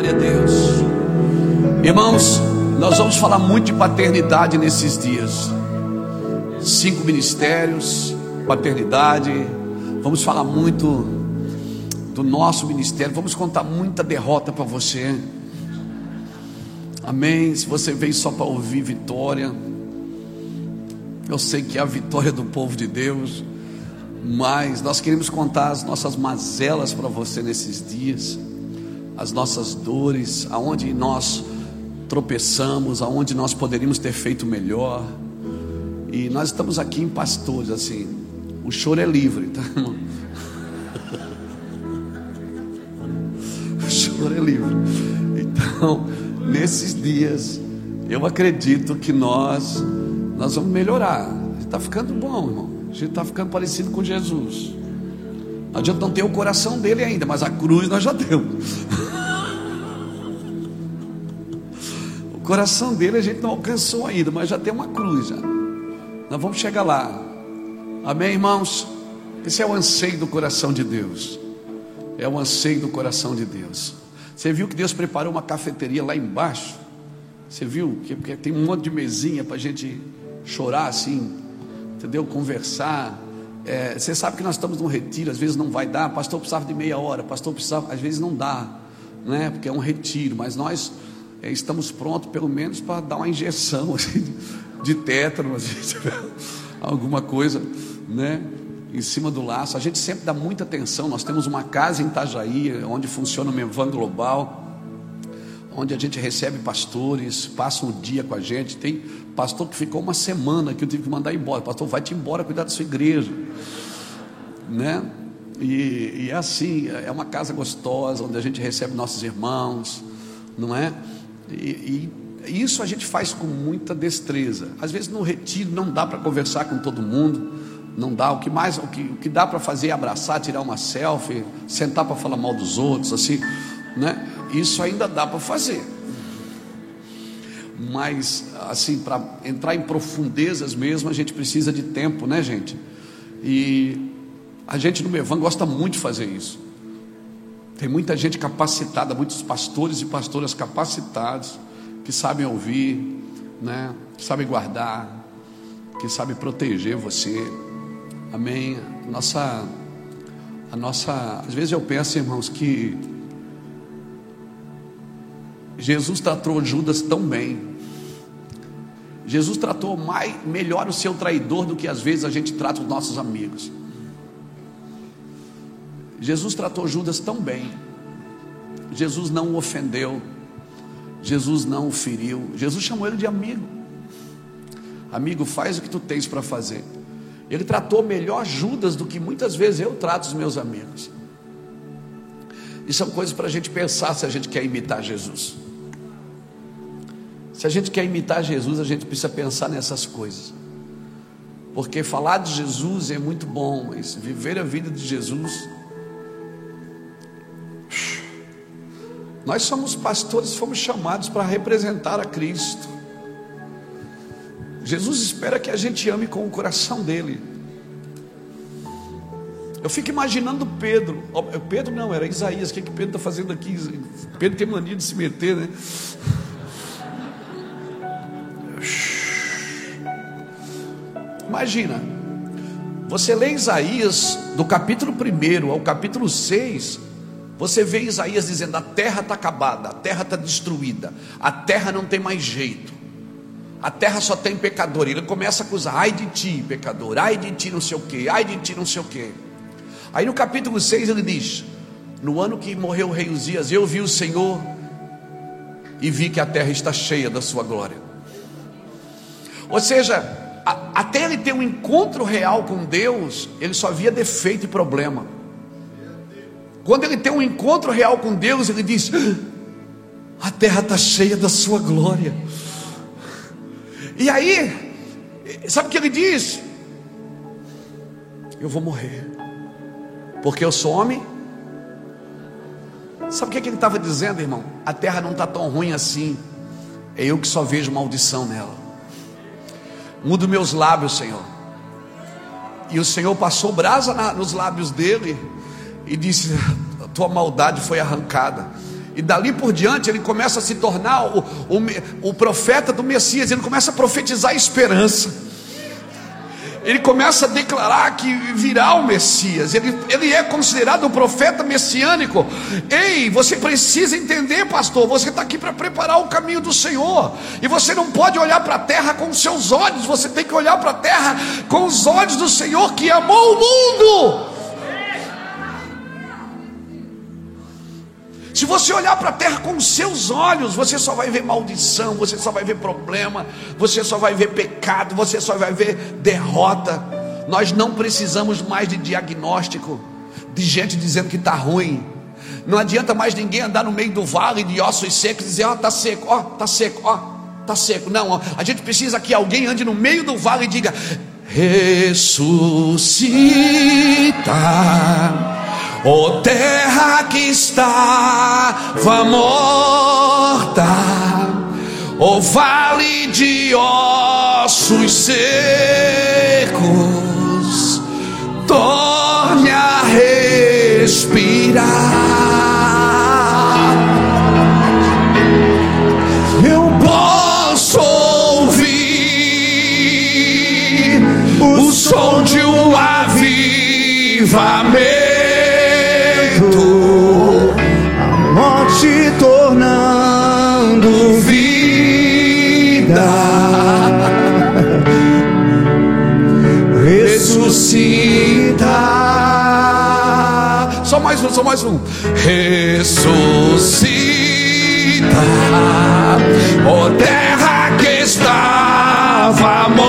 Glória a Deus. Irmãos, nós vamos falar muito de paternidade nesses dias. Cinco ministérios, paternidade. Vamos falar muito do nosso ministério. Vamos contar muita derrota para você. Amém. Se você veio só para ouvir vitória, eu sei que é a vitória do povo de Deus, mas nós queremos contar as nossas mazelas para você nesses dias, as nossas dores, aonde nós tropeçamos, aonde nós poderíamos ter feito melhor. E nós estamos aqui em pastores, assim. O choro é livre, tá, irmão? O choro é livre. Então, nesses dias, eu acredito que nós nós vamos melhorar. Está ficando bom, irmão. A gente está ficando parecido com Jesus. Não adianta não ter o coração dele ainda, mas a cruz nós já temos. o coração dele a gente não alcançou ainda, mas já tem uma cruz. Já. Nós vamos chegar lá. Amém, irmãos? Esse é o anseio do coração de Deus. É o anseio do coração de Deus. Você viu que Deus preparou uma cafeteria lá embaixo? Você viu? Que, porque tem um monte de mesinha para a gente chorar assim, entendeu? Conversar. É, você sabe que nós estamos num retiro, às vezes não vai dar. Pastor precisava de meia hora, pastor precisava, às vezes não dá, né? Porque é um retiro, mas nós é, estamos prontos pelo menos para dar uma injeção assim, de tétano, assim, alguma coisa, né? Em cima do laço, a gente sempre dá muita atenção. Nós temos uma casa em Itajaí, onde funciona o Mevan Global onde a gente recebe pastores, passa um dia com a gente. Tem pastor que ficou uma semana que eu tive que mandar embora. Pastor, vai-te embora, cuidar da sua igreja, né? E, e, é assim, é uma casa gostosa, onde a gente recebe nossos irmãos, não é? E, e isso a gente faz com muita destreza. Às vezes no retiro não dá para conversar com todo mundo, não dá. O que mais, o que, o que dá para fazer é abraçar, tirar uma selfie, sentar para falar mal dos outros, assim, né? Isso ainda dá para fazer. Mas, assim, para entrar em profundezas mesmo, a gente precisa de tempo, né, gente? E a gente no Mevan gosta muito de fazer isso. Tem muita gente capacitada, muitos pastores e pastoras capacitados, que sabem ouvir, né? que sabem guardar, que sabem proteger você. Amém. Nossa, a nossa, às vezes eu penso, irmãos, que Jesus tratou Judas tão bem. Jesus tratou mais, melhor o seu traidor do que às vezes a gente trata os nossos amigos. Jesus tratou Judas tão bem. Jesus não o ofendeu. Jesus não o feriu. Jesus chamou ele de amigo. Amigo, faz o que tu tens para fazer. Ele tratou melhor Judas do que muitas vezes eu trato os meus amigos. Isso são coisas para a gente pensar se a gente quer imitar Jesus. Se a gente quer imitar Jesus, a gente precisa pensar nessas coisas. Porque falar de Jesus é muito bom, mas viver a vida de Jesus. Nós somos pastores, fomos chamados para representar a Cristo. Jesus espera que a gente ame com o coração dele. Eu fico imaginando Pedro. Pedro não, era Isaías. O que, que Pedro está fazendo aqui? Pedro tem mania de se meter, né? Imagina, você lê Isaías do capítulo 1 ao capítulo 6, você vê Isaías dizendo: a terra está acabada, a terra está destruída, a terra não tem mais jeito, a terra só tem pecador. Ele começa a acusar: ai de ti, pecador, ai de ti, não sei o que, ai de ti, não sei o que. Aí no capítulo 6 ele diz: no ano que morreu o rei Uzias, eu vi o Senhor e vi que a terra está cheia da sua glória. Ou seja, até ele ter um encontro real com Deus, ele só via defeito e problema. Quando ele tem um encontro real com Deus, ele diz: A terra está cheia da sua glória. E aí, sabe o que ele diz? Eu vou morrer, porque eu sou homem. Sabe o que, que ele estava dizendo, irmão? A terra não está tão ruim assim. É eu que só vejo maldição nela. Muda meus lábios, Senhor. E o Senhor passou brasa na, nos lábios dele e disse: A tua maldade foi arrancada. E dali por diante ele começa a se tornar o, o, o profeta do Messias, ele começa a profetizar esperança ele começa a declarar que virá o Messias, ele, ele é considerado o profeta messiânico. Ei, você precisa entender, pastor, você está aqui para preparar o caminho do Senhor, e você não pode olhar para a terra com seus olhos, você tem que olhar para a terra com os olhos do Senhor que amou o mundo. Se você olhar para a terra com os seus olhos, você só vai ver maldição, você só vai ver problema, você só vai ver pecado, você só vai ver derrota. Nós não precisamos mais de diagnóstico, de gente dizendo que está ruim. Não adianta mais ninguém andar no meio do vale de ossos secos e dizer: Ó, oh, está seco, ó, oh, está seco, ó, oh, está seco. Não, a gente precisa que alguém ande no meio do vale e diga: ressuscita Ó terra que estava morta, ó vale de ossos secos, torne a respirar. Eu posso ouvir o som de um avivamento. Mais um, só mais um. Ressuscita, ó terra que estava morta,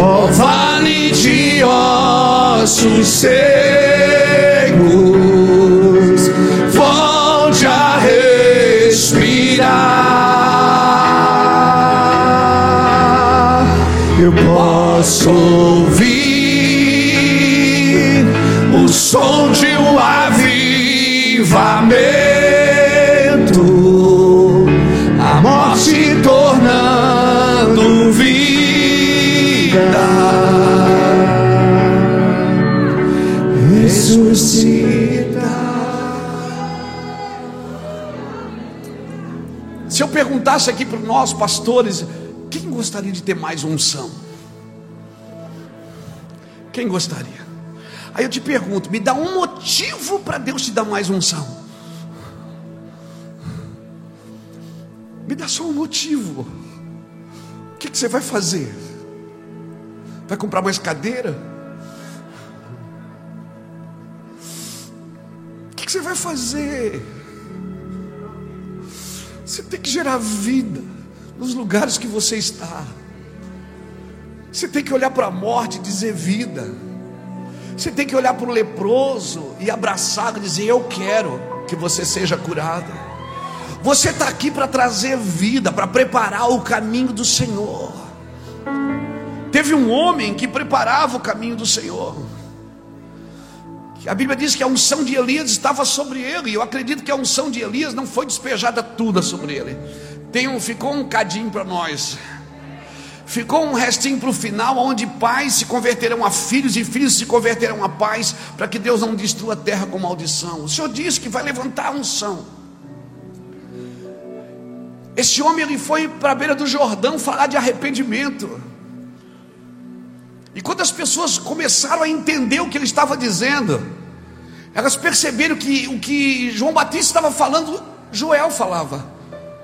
ó vale de ossos secos, volte a respirar. Eu posso ouvir Ressuscita. Se eu perguntasse aqui para nós, pastores, quem gostaria de ter mais unção? Quem gostaria? Aí eu te pergunto: me dá um motivo para Deus te dar mais unção. Me dá só um motivo. O que, que você vai fazer? Vai comprar mais cadeira? Que, você vai fazer? Você tem que gerar vida nos lugares que você está. Você tem que olhar para a morte e dizer vida. Você tem que olhar para o leproso e abraçá-lo e dizer: Eu quero que você seja curado. Você está aqui para trazer vida, para preparar o caminho do Senhor. Teve um homem que preparava o caminho do Senhor. A Bíblia diz que a unção de Elias estava sobre ele. E eu acredito que a unção de Elias não foi despejada toda sobre ele. Tem um, ficou um cadinho para nós. Ficou um restinho para o final, onde pais se converterão a filhos e filhos se converterão a pais, para que Deus não destrua a terra com maldição. O Senhor disse que vai levantar a unção. Esse homem ele foi para a beira do Jordão falar de arrependimento. E quando as pessoas começaram a entender o que ele estava dizendo, elas perceberam que o que João Batista estava falando, Joel falava,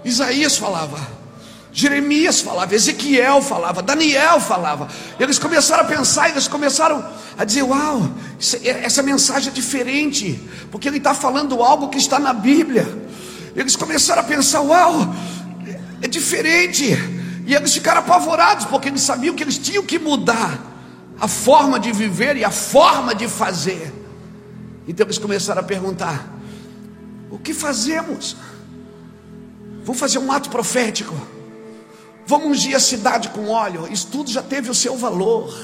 Isaías falava. Jeremias falava, Ezequiel falava, Daniel falava. Eles começaram a pensar, eles começaram a dizer: Uau, é, essa mensagem é diferente, porque ele está falando algo que está na Bíblia. Eles começaram a pensar: Uau, é diferente. E eles ficaram apavorados, porque eles sabiam que eles tinham que mudar a forma de viver e a forma de fazer. Então eles começaram a perguntar: O que fazemos? Vamos fazer um ato profético. Vamos ungir a cidade com óleo. Isso tudo já teve o seu valor.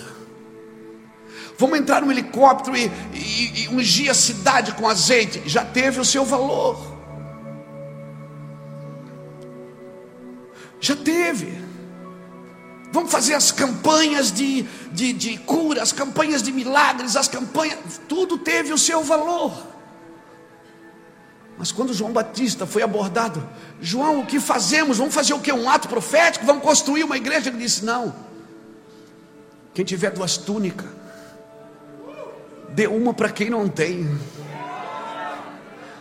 Vamos entrar no helicóptero e, e, e ungir a cidade com azeite. Já teve o seu valor. Já teve. Vamos fazer as campanhas de, de, de cura, as campanhas de milagres, as campanhas. Tudo teve o seu valor. Mas quando João Batista foi abordado, João, o que fazemos? Vamos fazer o que? Um ato profético? Vamos construir uma igreja? Ele disse: Não. Quem tiver duas túnicas, dê uma para quem não tem.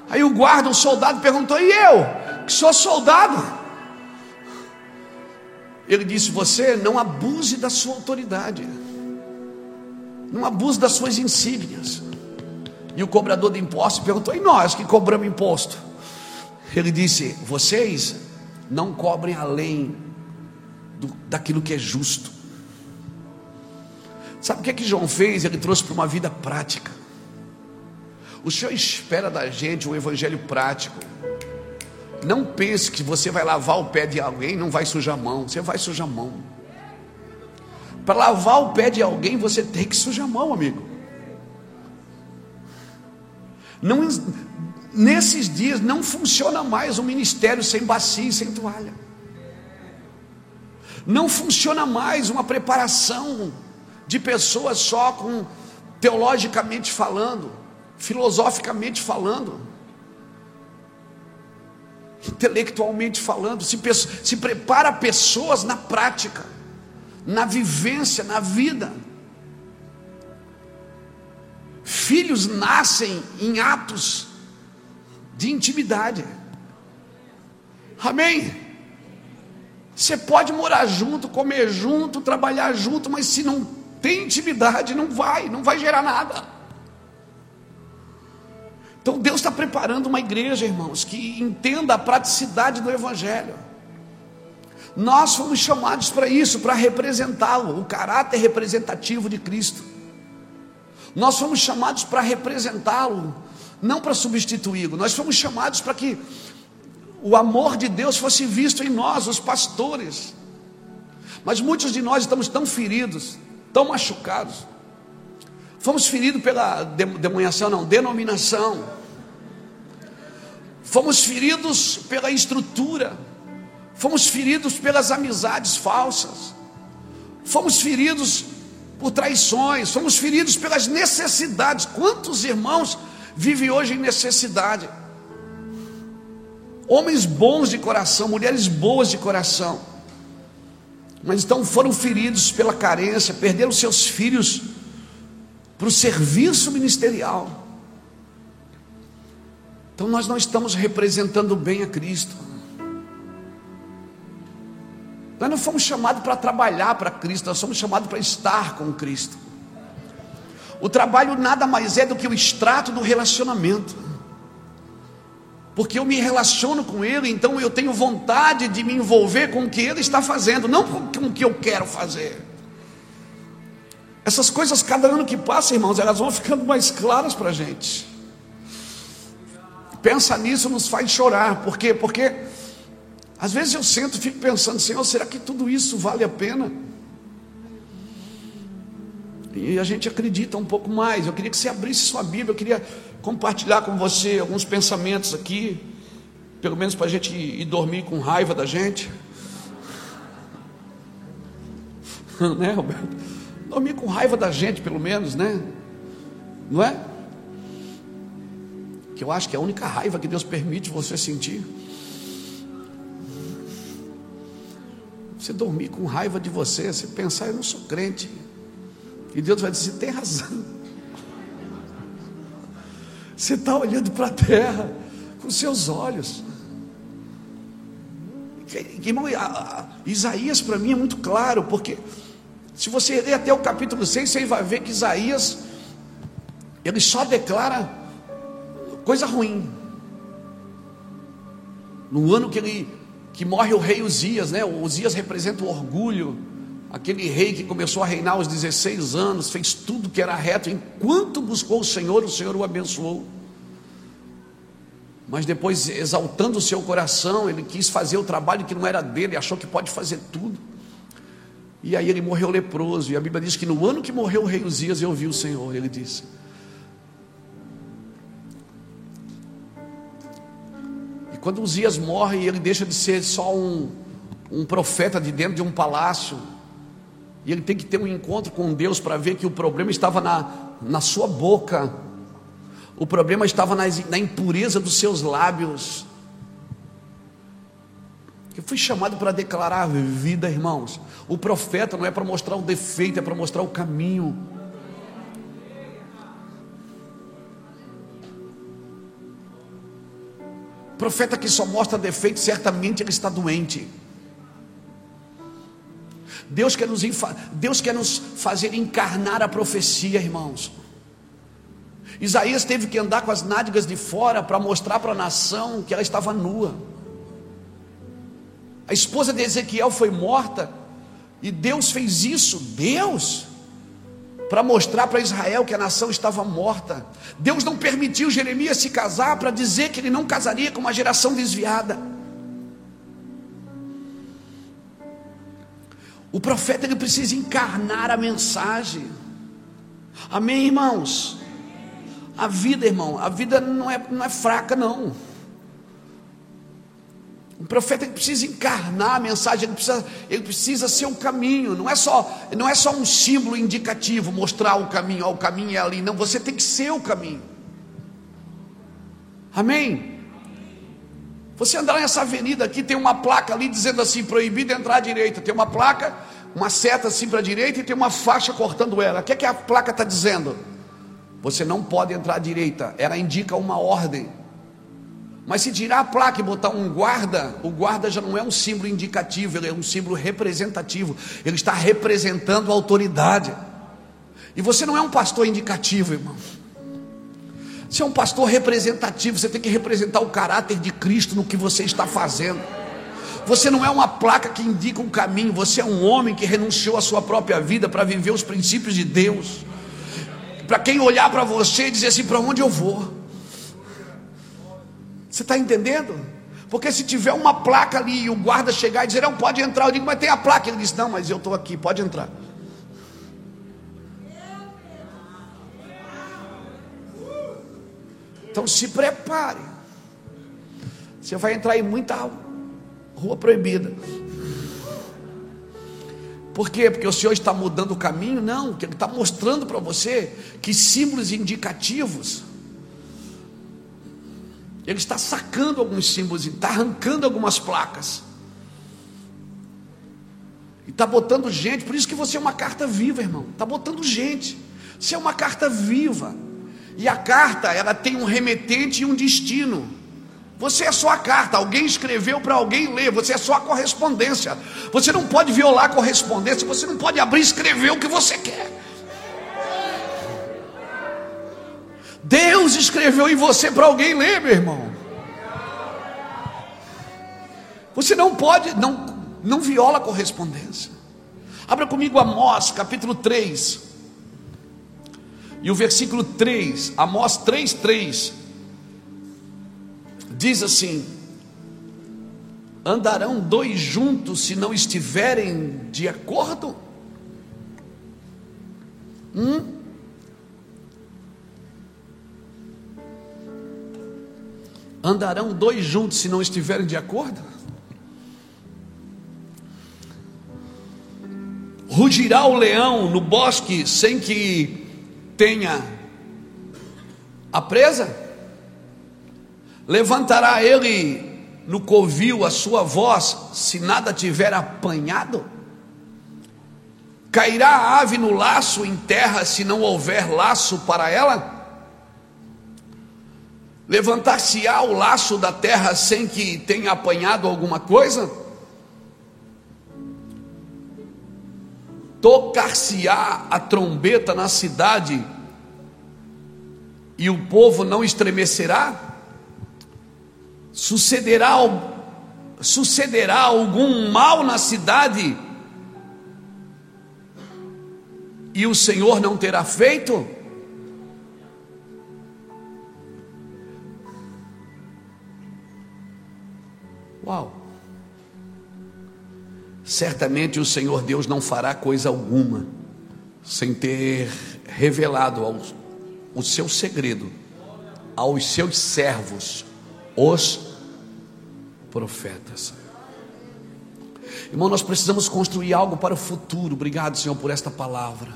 Aí o guarda, o soldado perguntou: E eu, que sou soldado? Ele disse: Você não abuse da sua autoridade, não abuse das suas insígnias. E o cobrador de impostos perguntou: E nós que cobramos imposto? Ele disse: Vocês não cobrem além do, daquilo que é justo. Sabe o que é que João fez? Ele trouxe para uma vida prática. O Senhor espera da gente um evangelho prático. Não pense que você vai lavar o pé de alguém, não vai sujar a mão. Você vai sujar a mão. Para lavar o pé de alguém, você tem que sujar a mão, amigo. Não, nesses dias não funciona mais o ministério sem bacia e sem toalha. Não funciona mais uma preparação de pessoas só com teologicamente falando, filosoficamente falando, intelectualmente falando, se, se prepara pessoas na prática, na vivência, na vida. Filhos nascem em atos de intimidade. Amém? Você pode morar junto, comer junto, trabalhar junto, mas se não tem intimidade, não vai, não vai gerar nada. Então Deus está preparando uma igreja, irmãos, que entenda a praticidade do Evangelho. Nós fomos chamados para isso, para representá-lo, o caráter representativo de Cristo. Nós fomos chamados para representá-lo, não para substituí-lo. Nós fomos chamados para que o amor de Deus fosse visto em nós, os pastores. Mas muitos de nós estamos tão feridos, tão machucados. Fomos feridos pela demonhação, não, denominação. Fomos feridos pela estrutura. Fomos feridos pelas amizades falsas. Fomos feridos por traições, somos feridos pelas necessidades. Quantos irmãos vivem hoje em necessidade? Homens bons de coração, mulheres boas de coração, mas então foram feridos pela carência, perderam seus filhos para o serviço ministerial. Então nós não estamos representando bem a Cristo. Nós não fomos chamados para trabalhar para Cristo, nós somos chamados para estar com Cristo. O trabalho nada mais é do que o extrato do relacionamento. Porque eu me relaciono com Ele, então eu tenho vontade de me envolver com o que Ele está fazendo, não com o que eu quero fazer. Essas coisas, cada ano que passa, irmãos, elas vão ficando mais claras para a gente. Pensa nisso, nos faz chorar. Por quê? Porque às vezes eu sento e fico pensando, Senhor, será que tudo isso vale a pena? E a gente acredita um pouco mais. Eu queria que você abrisse sua Bíblia, eu queria compartilhar com você alguns pensamentos aqui, pelo menos para a gente ir dormir com raiva da gente. né, Roberto? Dormir com raiva da gente, pelo menos, né? Não é? Que eu acho que é a única raiva que Deus permite você sentir. Você dormir com raiva de você, você pensar, eu não sou crente. E Deus vai dizer, tem razão. Você está olhando para a terra com seus olhos. Irmão, Isaías para mim é muito claro, porque se você ler até o capítulo 6, você vai ver que Isaías, ele só declara coisa ruim. No ano que ele que morre o rei Uzias, né? O Uzias representa o orgulho, aquele rei que começou a reinar aos 16 anos, fez tudo que era reto, enquanto buscou o Senhor, o Senhor o abençoou. Mas depois, exaltando o seu coração, ele quis fazer o trabalho que não era dele, achou que pode fazer tudo. E aí ele morreu leproso. E a Bíblia diz que no ano que morreu o rei Uzias, eu vi o Senhor. Ele disse: quando Uzias morre, ele deixa de ser só um, um profeta de dentro de um palácio, e ele tem que ter um encontro com Deus para ver que o problema estava na, na sua boca. O problema estava na impureza dos seus lábios. Eu fui chamado para declarar vida, irmãos. O profeta não é para mostrar o defeito, é para mostrar o caminho. Profeta que só mostra defeito, certamente ele está doente. Deus quer nos, Deus quer nos fazer encarnar a profecia, irmãos. Isaías teve que andar com as nádegas de fora para mostrar para a nação que ela estava nua. A esposa de Ezequiel foi morta e Deus fez isso, Deus, para mostrar para Israel que a nação estava morta. Deus não permitiu Jeremias se casar para dizer que ele não casaria com uma geração desviada. O profeta ele precisa encarnar a mensagem. Amém, irmãos? A vida, irmão, a vida não é, não é fraca, não. Profeta ele precisa encarnar a mensagem, ele precisa, ele precisa ser o caminho, não é só, não é só um símbolo indicativo, mostrar o caminho, ó, o caminho é ali, não, você tem que ser o caminho. Amém? Você andar nessa avenida aqui, tem uma placa ali dizendo assim: proibido entrar à direita. Tem uma placa, uma seta assim para a direita e tem uma faixa cortando ela. O que, é que a placa está dizendo? Você não pode entrar à direita. Ela indica uma ordem. Mas se tirar a placa e botar um guarda, o guarda já não é um símbolo indicativo, ele é um símbolo representativo. Ele está representando a autoridade. E você não é um pastor indicativo, irmão. Você é um pastor representativo, você tem que representar o caráter de Cristo no que você está fazendo. Você não é uma placa que indica um caminho, você é um homem que renunciou à sua própria vida para viver os princípios de Deus. Para quem olhar para você e dizer assim: para onde eu vou? Você está entendendo? Porque se tiver uma placa ali e o guarda chegar e dizer: não pode entrar, eu digo: mas tem a placa. Ele diz: não, mas eu estou aqui, pode entrar. Então se prepare. Você vai entrar em muita rua proibida. Por quê? Porque o Senhor está mudando o caminho? Não, Ele está mostrando para você que símbolos indicativos. Ele está sacando alguns símbolos, está arrancando algumas placas. E está botando gente, por isso que você é uma carta viva, irmão. Está botando gente. Você é uma carta viva. E a carta, ela tem um remetente e um destino. Você é só a carta, alguém escreveu para alguém ler, você é só a correspondência. Você não pode violar a correspondência, você não pode abrir e escrever o que você quer. Deus escreveu em você para alguém ler, meu irmão. Você não pode, não, não viola a correspondência. Abra comigo Amós, capítulo 3. E o versículo 3, Amós 3, 3, diz assim: Andarão dois juntos se não estiverem de acordo? Hum? Andarão dois juntos se não estiverem de acordo? Rugirá o leão no bosque sem que tenha a presa? Levantará ele no covil a sua voz, se nada tiver apanhado? Cairá a ave no laço em terra, se não houver laço para ela? Levantar-se-á o laço da terra sem que tenha apanhado alguma coisa? tocar-se-á a trombeta na cidade e o povo não estremecerá? Sucederá, sucederá algum mal na cidade e o Senhor não terá feito? Uau! certamente o Senhor Deus não fará coisa alguma sem ter revelado ao, o seu segredo aos seus servos, os profetas. Irmão, nós precisamos construir algo para o futuro. Obrigado, Senhor, por esta palavra.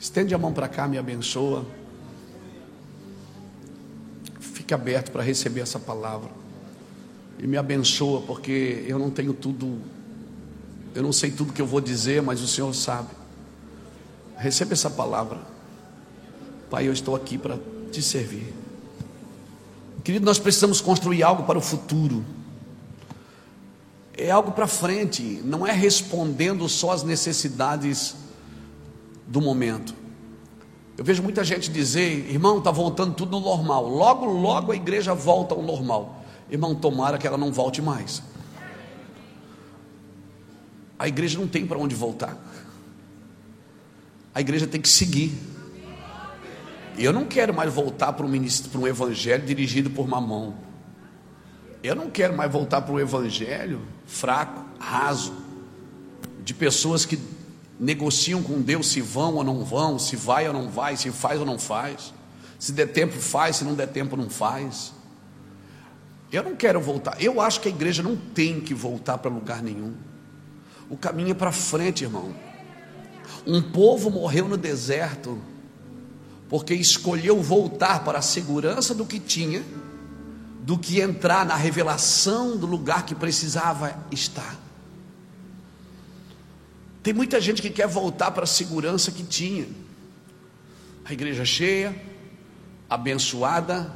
Estende a mão para cá, me abençoa. Fique aberto para receber essa palavra. E me abençoa, porque eu não tenho tudo, eu não sei tudo que eu vou dizer, mas o Senhor sabe. Receba essa palavra. Pai, eu estou aqui para te servir. Querido, nós precisamos construir algo para o futuro. É algo para frente, não é respondendo só às necessidades do momento. Eu vejo muita gente dizer, irmão, está voltando tudo no normal. Logo, logo a igreja volta ao normal. Irmão, tomara que ela não volte mais. A igreja não tem para onde voltar. A igreja tem que seguir. E eu não quero mais voltar para um, ministro, para um evangelho dirigido por mamão. Eu não quero mais voltar para um evangelho fraco, raso, de pessoas que negociam com Deus se vão ou não vão, se vai ou não vai, se faz ou não faz, se der tempo faz, se não der tempo não faz. Eu não quero voltar. Eu acho que a igreja não tem que voltar para lugar nenhum. O caminho é para frente, irmão. Um povo morreu no deserto porque escolheu voltar para a segurança do que tinha, do que entrar na revelação do lugar que precisava estar. Tem muita gente que quer voltar para a segurança que tinha. A igreja cheia, abençoada,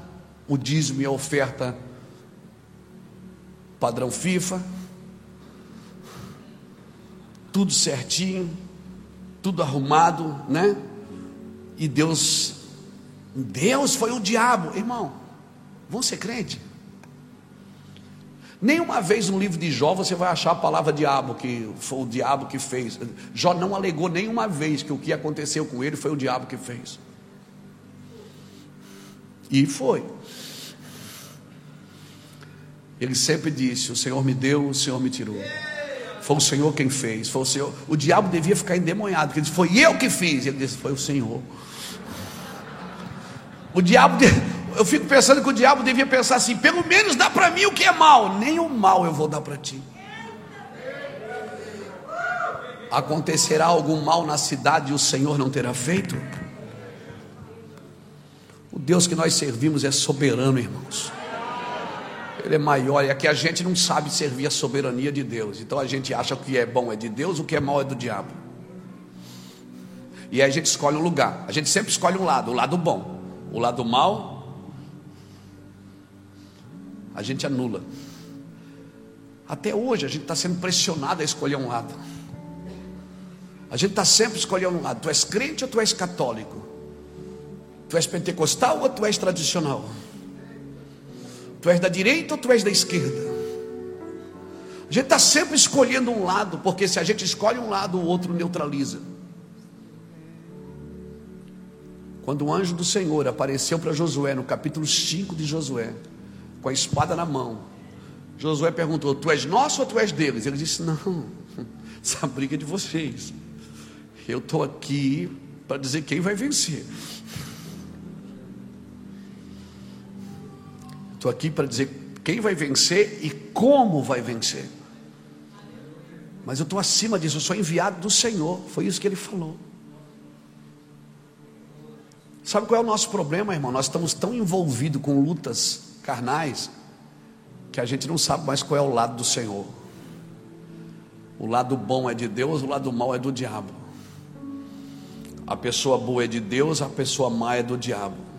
o dízimo e a oferta padrão FIFA, tudo certinho, tudo arrumado, né? E Deus, Deus foi o diabo, irmão. Vão ser crente? Nenhuma vez no livro de Jó você vai achar a palavra diabo, que foi o diabo que fez. Jó não alegou nenhuma vez que o que aconteceu com ele foi o diabo que fez. E foi. Ele sempre disse: O Senhor me deu, o Senhor me tirou. Foi o Senhor quem fez. Foi o Senhor. O diabo devia ficar endemoniado, porque ele disse: Foi eu que fiz. Ele disse: Foi o Senhor. O diabo, eu fico pensando que o diabo devia pensar assim: pelo menos dá para mim o que é mal, nem o mal eu vou dar para ti. Acontecerá algum mal na cidade e o Senhor não terá feito? O Deus que nós servimos é soberano, irmãos. Ele é maior, e aqui a gente não sabe servir a soberania de Deus. Então a gente acha que o que é bom é de Deus, o que é mal é do diabo. E aí a gente escolhe um lugar. A gente sempre escolhe um lado, o lado bom. O lado mal, a gente anula. Até hoje a gente está sendo pressionado a escolher um lado. A gente está sempre escolhendo um lado. Tu és crente ou tu és católico? Tu és pentecostal ou tu és tradicional? Tu és da direita ou tu és da esquerda? A gente está sempre escolhendo um lado, porque se a gente escolhe um lado, o outro neutraliza. Quando o anjo do Senhor apareceu para Josué, no capítulo 5 de Josué, com a espada na mão, Josué perguntou: Tu és nosso ou tu és deles? Ele disse: Não, essa briga é de vocês. Eu estou aqui para dizer quem vai vencer. Estou aqui para dizer quem vai vencer e como vai vencer. Mas eu estou acima disso, eu sou enviado do Senhor. Foi isso que ele falou. Sabe qual é o nosso problema, irmão? Nós estamos tão envolvidos com lutas carnais que a gente não sabe mais qual é o lado do Senhor. O lado bom é de Deus, o lado mal é do diabo. A pessoa boa é de Deus, a pessoa má é do diabo.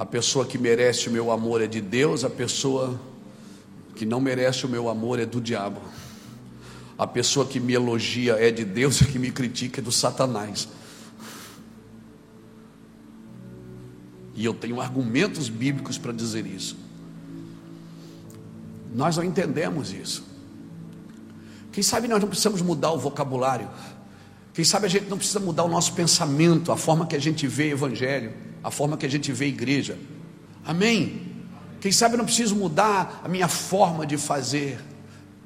A pessoa que merece o meu amor é de Deus, a pessoa que não merece o meu amor é do diabo. A pessoa que me elogia é de Deus, a que me critica é do Satanás. E eu tenho argumentos bíblicos para dizer isso. Nós não entendemos isso. Quem sabe nós não precisamos mudar o vocabulário. Quem sabe a gente não precisa mudar o nosso pensamento, a forma que a gente vê evangelho, a forma que a gente vê igreja. Amém? Quem sabe eu não preciso mudar a minha forma de fazer,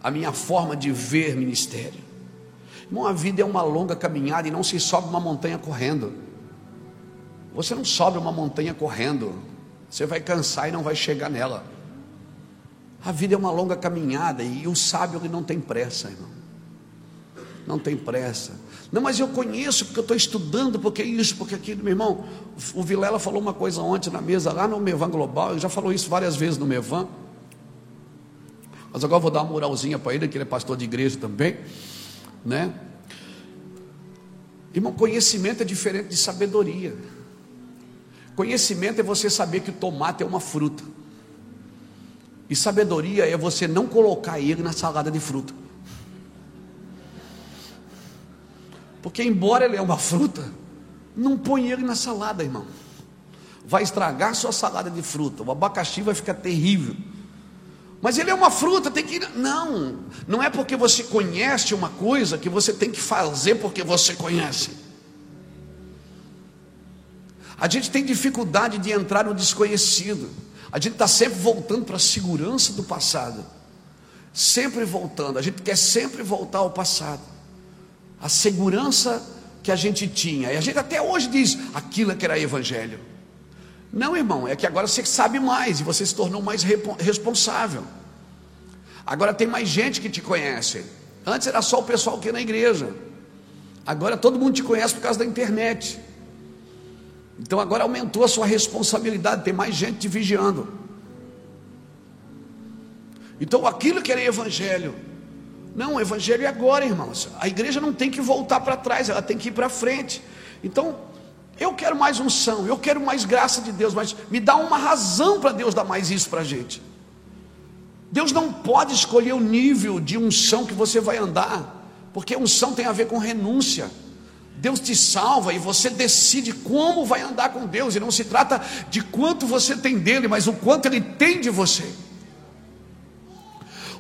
a minha forma de ver ministério. Irmão, a vida é uma longa caminhada e não se sobe uma montanha correndo. Você não sobe uma montanha correndo, você vai cansar e não vai chegar nela. A vida é uma longa caminhada e o sábio ele não tem pressa, irmão. Não tem pressa. Não, mas eu conheço porque eu estou estudando, porque isso, porque aquilo, meu irmão. O Vilela falou uma coisa ontem na mesa, lá no Mevan Global, ele já falou isso várias vezes no Mevan. Mas agora eu vou dar uma moralzinha para ele, que ele é pastor de igreja também, né? Irmão, conhecimento é diferente de sabedoria. Conhecimento é você saber que o tomate é uma fruta. E sabedoria é você não colocar ele na salada de fruta. Porque embora ele é uma fruta, não põe ele na salada, irmão. Vai estragar sua salada de fruta. O abacaxi vai ficar terrível. Mas ele é uma fruta, tem que. Não, não é porque você conhece uma coisa que você tem que fazer porque você conhece. A gente tem dificuldade de entrar no desconhecido. A gente está sempre voltando para a segurança do passado. Sempre voltando. A gente quer sempre voltar ao passado a segurança que a gente tinha. E a gente até hoje diz aquilo é que era evangelho. Não, irmão, é que agora você sabe mais e você se tornou mais responsável. Agora tem mais gente que te conhece. Antes era só o pessoal que na igreja. Agora todo mundo te conhece por causa da internet. Então agora aumentou a sua responsabilidade, tem mais gente te vigiando. Então aquilo que era evangelho não, o evangelho é agora, irmãos. A igreja não tem que voltar para trás, ela tem que ir para frente. Então, eu quero mais unção, eu quero mais graça de Deus, mas me dá uma razão para Deus dar mais isso para a gente. Deus não pode escolher o nível de unção que você vai andar, porque unção tem a ver com renúncia. Deus te salva e você decide como vai andar com Deus, e não se trata de quanto você tem dele, mas o quanto ele tem de você.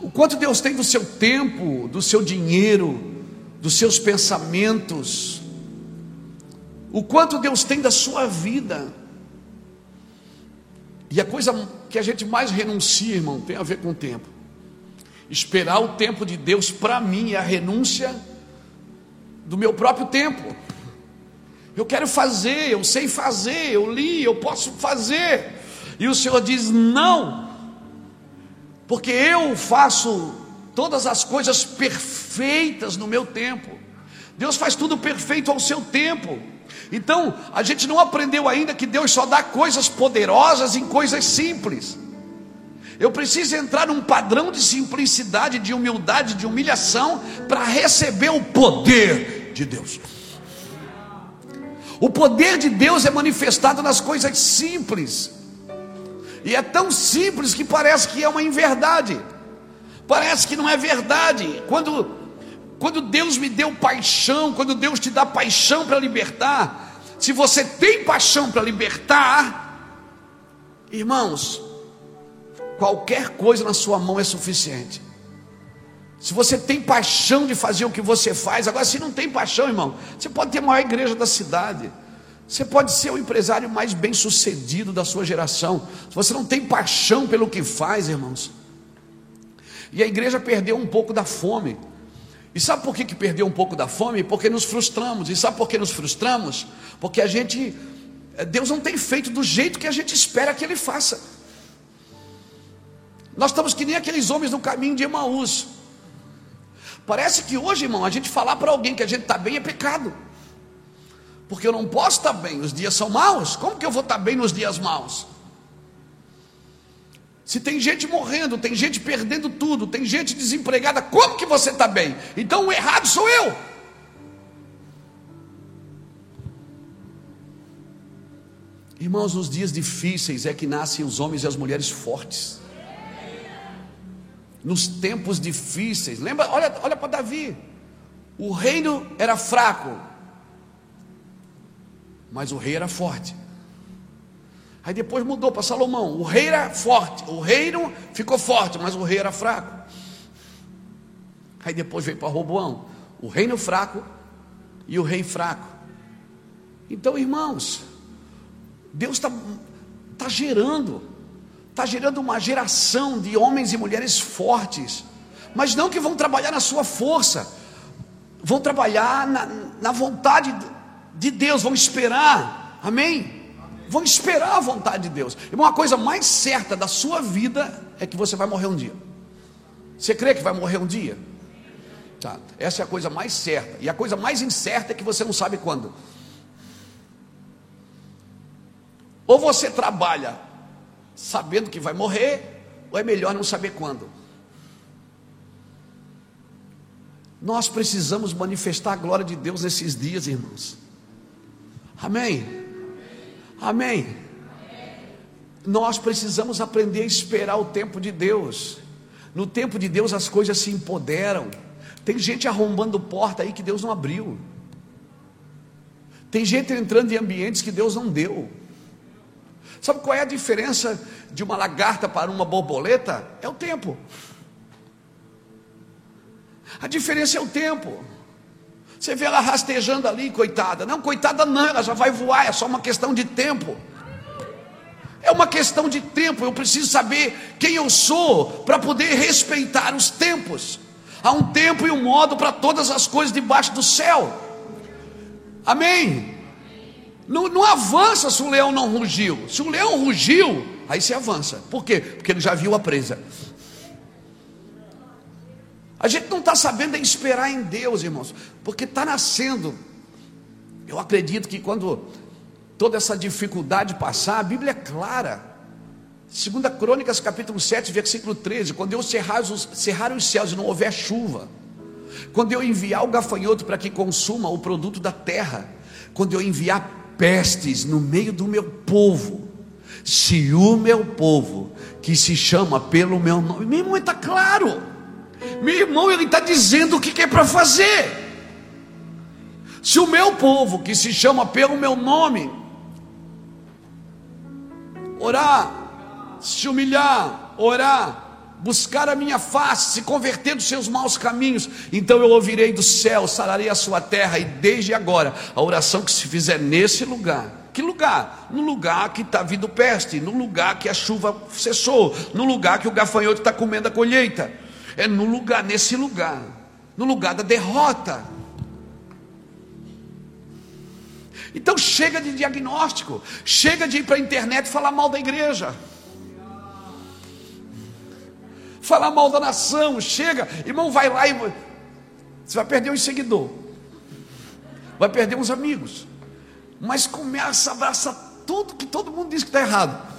O quanto Deus tem do seu tempo, do seu dinheiro, dos seus pensamentos. O quanto Deus tem da sua vida. E a coisa que a gente mais renuncia, irmão, tem a ver com o tempo. Esperar o tempo de Deus para mim é a renúncia do meu próprio tempo. Eu quero fazer, eu sei fazer, eu li, eu posso fazer. E o Senhor diz: não porque eu faço todas as coisas perfeitas no meu tempo. Deus faz tudo perfeito ao seu tempo. Então, a gente não aprendeu ainda que Deus só dá coisas poderosas em coisas simples. Eu preciso entrar num padrão de simplicidade, de humildade, de humilhação, para receber o poder de Deus. O poder de Deus é manifestado nas coisas simples. E é tão simples que parece que é uma inverdade. Parece que não é verdade. Quando quando Deus me deu paixão, quando Deus te dá paixão para libertar, se você tem paixão para libertar, irmãos, qualquer coisa na sua mão é suficiente. Se você tem paixão de fazer o que você faz, agora se não tem paixão, irmão, você pode ter a maior igreja da cidade. Você pode ser o empresário mais bem sucedido da sua geração. Se você não tem paixão pelo que faz, irmãos. E a igreja perdeu um pouco da fome. E sabe por que, que perdeu um pouco da fome? Porque nos frustramos. E sabe por que nos frustramos? Porque a gente. Eh, Deus não tem feito do jeito que a gente espera que Ele faça. Nós estamos que nem aqueles homens no caminho de Emaús. Parece que hoje, irmão, a gente falar para alguém que a gente está bem é pecado porque eu não posso estar bem, os dias são maus. Como que eu vou estar bem nos dias maus? Se tem gente morrendo, tem gente perdendo tudo, tem gente desempregada, como que você está bem? Então o errado sou eu. Irmãos, nos dias difíceis é que nascem os homens e as mulheres fortes. Nos tempos difíceis, lembra? Olha, olha para Davi. O reino era fraco, mas o rei era forte. Aí depois mudou para Salomão. O rei era forte, o reino ficou forte, mas o rei era fraco. Aí depois veio para Roboão. O reino fraco e o rei fraco. Então, irmãos, Deus está tá gerando, está gerando uma geração de homens e mulheres fortes, mas não que vão trabalhar na sua força, vão trabalhar na, na vontade de Deus, vão esperar, amém? Vão esperar a vontade de Deus. E uma coisa mais certa da sua vida é que você vai morrer um dia. Você crê que vai morrer um dia? Tá. Essa é a coisa mais certa. E a coisa mais incerta é que você não sabe quando. Ou você trabalha sabendo que vai morrer, ou é melhor não saber quando. Nós precisamos manifestar a glória de Deus nesses dias, irmãos. Amém. Amém. Nós precisamos aprender a esperar o tempo de Deus. No tempo de Deus as coisas se empoderam. Tem gente arrombando porta aí que Deus não abriu. Tem gente entrando em ambientes que Deus não deu. Sabe qual é a diferença de uma lagarta para uma borboleta? É o tempo. A diferença é o tempo. Você vê ela rastejando ali, coitada. Não, coitada não, ela já vai voar, é só uma questão de tempo. É uma questão de tempo, eu preciso saber quem eu sou para poder respeitar os tempos. Há um tempo e um modo para todas as coisas debaixo do céu. Amém? Não, não, avança se o leão não rugiu. Se o leão rugiu, aí você avança. Por quê? Porque ele já viu a presa. A gente não está sabendo esperar em Deus, irmãos, porque está nascendo. Eu acredito que quando toda essa dificuldade passar, a Bíblia é clara. Segunda Crônicas, capítulo 7, versículo 13, quando eu cerrar os, cerrar os céus e não houver chuva, quando eu enviar o gafanhoto para que consuma o produto da terra, quando eu enviar pestes no meio do meu povo, se o meu povo, que se chama pelo meu nome, irmão, está claro, meu irmão, ele está dizendo o que, que é para fazer. Se o meu povo, que se chama pelo meu nome, orar, se humilhar, orar, buscar a minha face, se converter dos seus maus caminhos, então eu ouvirei do céu, sararei a sua terra, e desde agora, a oração que se fizer nesse lugar, que lugar? No lugar que está vindo peste, no lugar que a chuva cessou, no lugar que o gafanhoto está comendo a colheita, é no lugar, nesse lugar, no lugar da derrota. Então chega de diagnóstico, chega de ir para a internet falar mal da igreja falar mal da nação, chega, irmão, vai lá e você vai perder um seguidor, vai perder uns amigos, mas começa a abraçar tudo que todo mundo diz que está errado.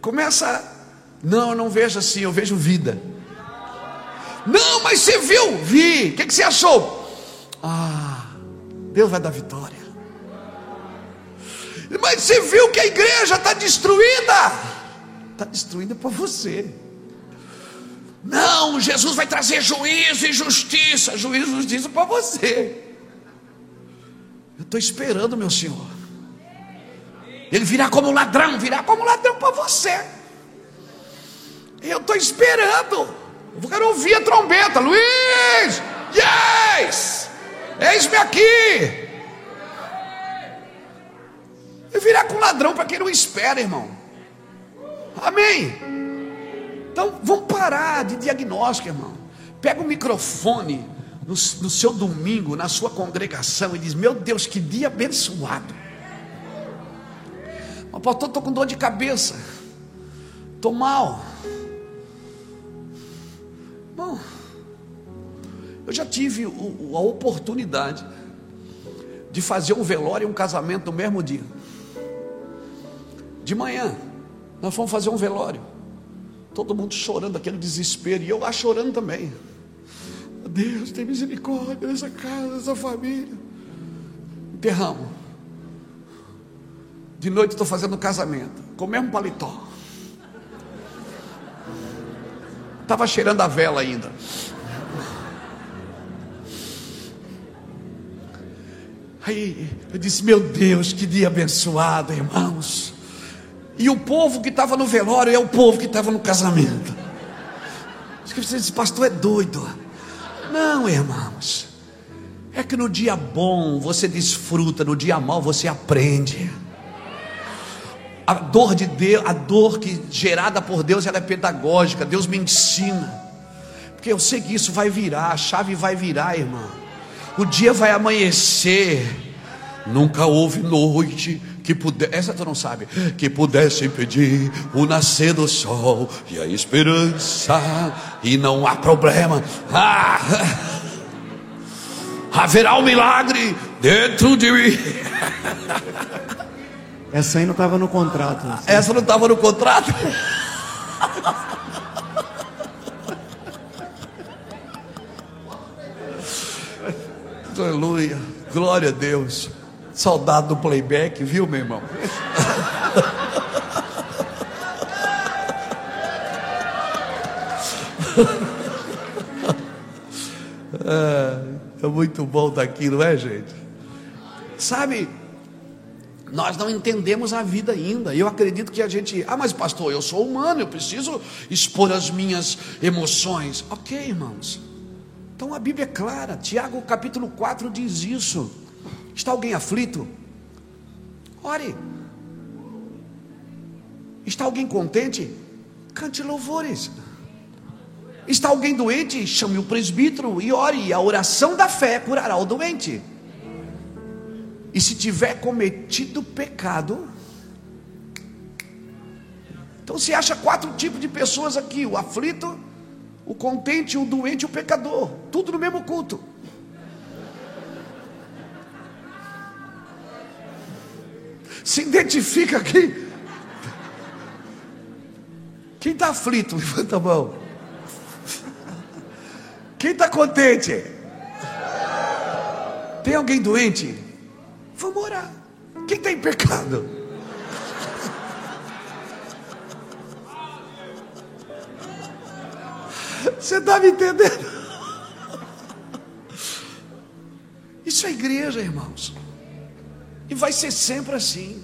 Começa, não, eu não vejo assim, eu vejo vida. Não, mas você viu? Vi. O que, que você achou? Ah, Deus vai dar vitória. Mas você viu que a igreja está destruída? está destruindo para você. Não, Jesus vai trazer juízo e justiça. Juízo e justiça para você. Eu estou esperando, meu Senhor. Ele virá como ladrão, virá como ladrão para você. Eu estou esperando. Eu quero ouvir a trombeta. Luiz! Yes! Eis-me aqui. Ele virá com ladrão para quem não espera, irmão. Amém. Então vamos parar de diagnóstico, irmão. Pega o microfone no, no seu domingo, na sua congregação e diz: Meu Deus, que dia abençoado. Mas, pastor, estou com dor de cabeça. Estou mal. Bom, eu já tive a oportunidade de fazer um velório e um casamento no mesmo dia. De manhã. Nós fomos fazer um velório. Todo mundo chorando, aquele desespero. E eu lá chorando também. Deus, tem misericórdia dessa casa, dessa família. Enterramos. De noite estou fazendo um casamento. Com o mesmo paletó. Estava cheirando a vela ainda. Aí eu disse: Meu Deus, que dia abençoado, irmãos. E o povo que estava no velório é o povo que estava no casamento. Disse, pastor, é doido. Não, irmãos. É que no dia bom você desfruta, no dia mal você aprende. A dor de Deus, a dor que gerada por Deus, ela é pedagógica. Deus me ensina. Porque eu sei que isso vai virar, a chave vai virar, irmão. O dia vai amanhecer. Nunca houve noite que pudesse, essa tu não sabe, que pudesse impedir o nascer do sol e a esperança, e não há problema. Ah, haverá um milagre dentro de mim. Essa aí não estava no contrato. Essa não estava no contrato? Aleluia. Glória a Deus. Saudade do playback, viu, meu irmão? é, é muito bom estar aqui, não é, gente? Sabe, nós não entendemos a vida ainda. Eu acredito que a gente, ah, mas pastor, eu sou humano, eu preciso expor as minhas emoções. Ok, irmãos. Então a Bíblia é clara, Tiago capítulo 4 diz isso. Está alguém aflito? Ore. Está alguém contente? Cante louvores. Está alguém doente? Chame o presbítero e ore. A oração da fé curará o doente. E se tiver cometido pecado, então se acha quatro tipos de pessoas aqui: o aflito, o contente, o doente e o pecador, tudo no mesmo culto. Se identifica aqui. Quem está aflito, levanta a mão. Quem está contente? Tem alguém doente? Vamos orar. Quem está em pecado? Você está me entendendo? Isso é igreja, irmãos. E vai ser sempre assim.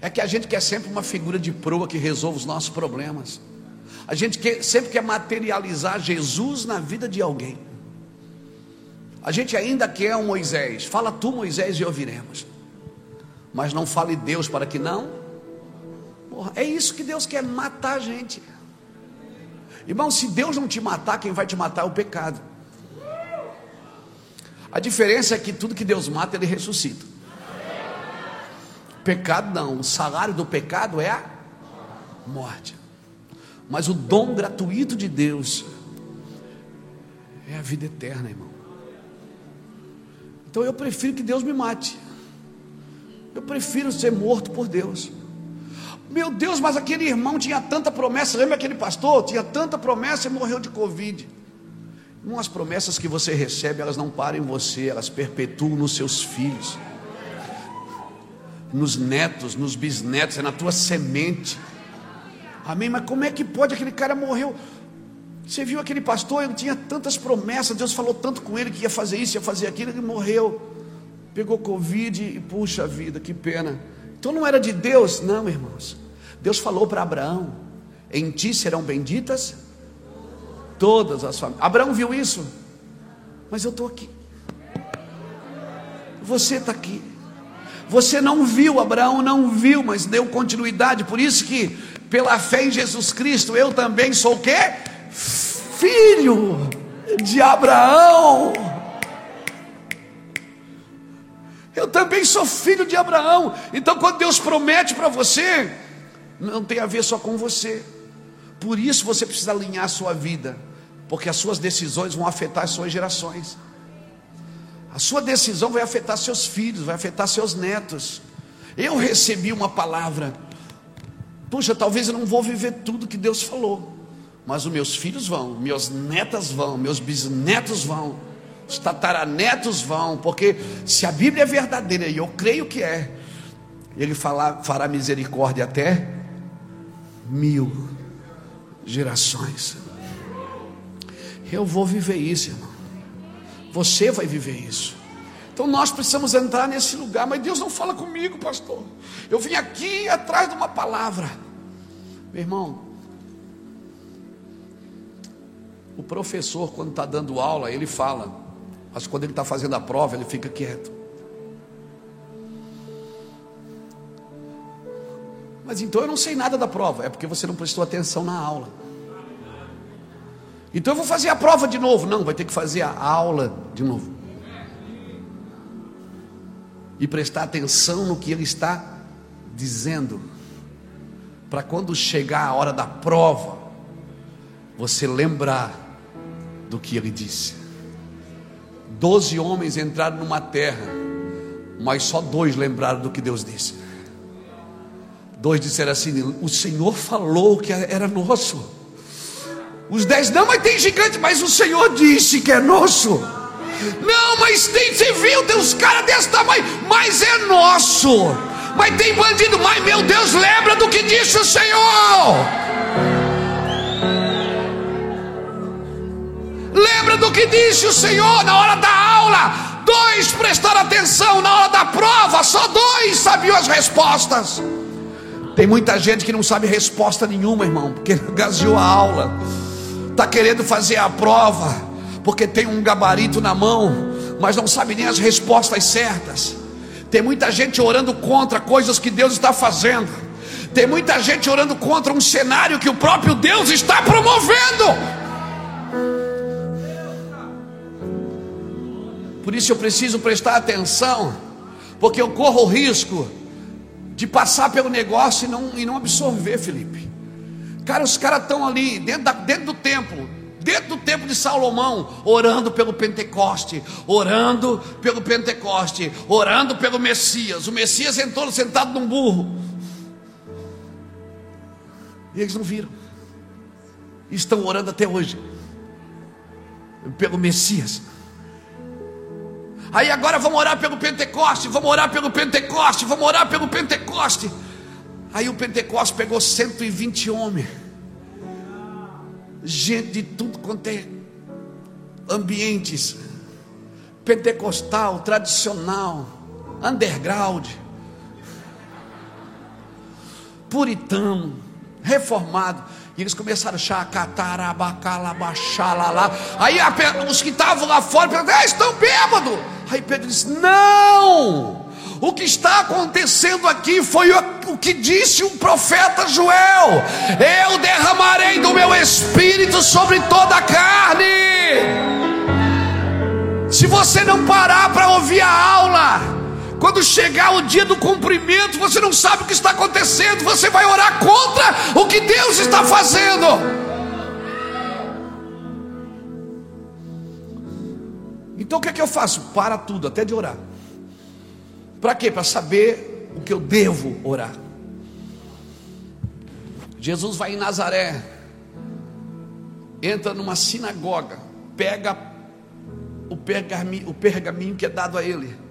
É que a gente quer sempre uma figura de proa que resolva os nossos problemas. A gente quer, sempre quer materializar Jesus na vida de alguém. A gente ainda quer um Moisés. Fala tu, Moisés, e ouviremos. Mas não fale Deus para que não. Porra, é isso que Deus quer matar a gente. Irmão, se Deus não te matar, quem vai te matar é o pecado. A diferença é que tudo que Deus mata, Ele ressuscita. Pecado não, o salário do pecado é a morte. Mas o dom gratuito de Deus é a vida eterna, irmão. Então eu prefiro que Deus me mate. Eu prefiro ser morto por Deus. Meu Deus, mas aquele irmão tinha tanta promessa. Lembra aquele pastor? Tinha tanta promessa e morreu de Covid. Não as promessas que você recebe, elas não param em você, elas perpetuam nos seus filhos, nos netos, nos bisnetos, é na tua semente. Amém? Mas como é que pode? Aquele cara morreu. Você viu aquele pastor, ele tinha tantas promessas, Deus falou tanto com ele que ia fazer isso, ia fazer aquilo, ele morreu. Pegou Covid e puxa vida, que pena. Então não era de Deus, não, irmãos. Deus falou para Abraão: em ti serão benditas todas as famílias. Abraão viu isso, mas eu estou aqui. Você está aqui. Você não viu, Abraão não viu, mas deu continuidade. Por isso que, pela fé em Jesus Cristo, eu também sou o quê? Filho de Abraão. Eu também sou filho de Abraão. Então, quando Deus promete para você, não tem a ver só com você. Por isso você precisa alinhar a sua vida, porque as suas decisões vão afetar as suas gerações. A sua decisão vai afetar seus filhos, vai afetar seus netos. Eu recebi uma palavra. Puxa, talvez eu não vou viver tudo que Deus falou, mas os meus filhos vão, meus netas vão, meus bisnetos vão os tataranetos vão, porque se a Bíblia é verdadeira, e eu creio que é, ele fará, fará misericórdia até mil gerações. Eu vou viver isso, irmão. Você vai viver isso. Então nós precisamos entrar nesse lugar, mas Deus não fala comigo, pastor. Eu vim aqui atrás de uma palavra. Meu irmão, o professor, quando está dando aula, ele fala: mas quando ele está fazendo a prova, ele fica quieto. Mas então eu não sei nada da prova, é porque você não prestou atenção na aula. Então eu vou fazer a prova de novo. Não, vai ter que fazer a aula de novo. e prestar atenção no que ele está dizendo, para quando chegar a hora da prova, você lembrar do que ele disse. Doze homens entraram numa terra, mas só dois lembraram do que Deus disse. Dois disseram assim: O Senhor falou que era nosso. Os dez, não, mas tem gigante, mas o Senhor disse que é nosso. Não, mas tem, você viu, tem uns caras desse tamanho, mas é nosso. Mas tem bandido, mas meu Deus, lembra do que disse o Senhor. Do que disse o Senhor na hora da aula. Dois prestaram atenção na hora da prova, só dois sabiam as respostas. Tem muita gente que não sabe resposta nenhuma, irmão, porque gaseou a aula, está querendo fazer a prova porque tem um gabarito na mão, mas não sabe nem as respostas certas. Tem muita gente orando contra coisas que Deus está fazendo. Tem muita gente orando contra um cenário que o próprio Deus está promovendo. Por isso eu preciso prestar atenção, porque eu corro o risco de passar pelo negócio e não, e não absorver, Felipe. Cara, os caras estão ali dentro, da, dentro do templo, dentro do templo de Salomão, orando pelo Pentecoste, orando pelo Pentecoste, orando pelo Messias. O Messias entrou sentado num burro. E eles não viram. Estão orando até hoje pelo Messias. Aí agora vamos orar pelo Pentecoste, vamos orar pelo Pentecoste, vamos orar pelo Pentecoste. Aí o Pentecoste pegou 120 homens gente de tudo quanto é ambientes, pentecostal, tradicional, underground, puritano, reformado. E eles começaram a chacatarabacalavachalala. Aí os que estavam lá fora perguntaram: ah, estão bêbados. Aí Pedro disse: Não, o que está acontecendo aqui foi o que disse o profeta Joel: Eu derramarei do meu espírito sobre toda a carne. Se você não parar para ouvir a aula, quando chegar o dia do cumprimento, você não sabe o que está acontecendo, você vai orar contra o que Deus está fazendo. Então o que é que eu faço? Para tudo, até de orar. Para quê? Para saber o que eu devo orar. Jesus vai em Nazaré, entra numa sinagoga, pega o pergaminho, o pergaminho que é dado a ele.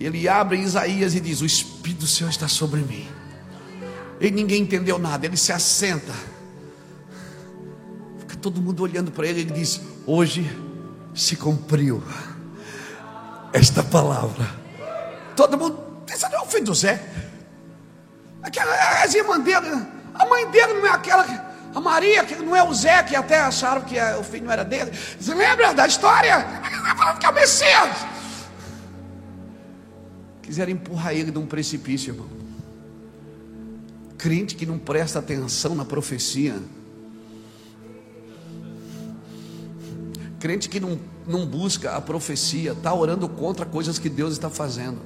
Ele abre Isaías e diz: O Espírito do Senhor está sobre mim. E ninguém entendeu nada. Ele se assenta. Fica todo mundo olhando para ele. Ele diz: Hoje se cumpriu esta palavra Todo mundo, esse não é o filho do Zé. Aquela, as irmãs dele, a mãe dele não é aquela, a Maria, que não é o Zé, que até acharam que o filho não era dele. Você lembra da história? Que é o Messias. Quiseram empurrar ele de um precipício, irmão. Crente que não presta atenção na profecia. Crente que não, não busca a profecia, está orando contra coisas que Deus está fazendo.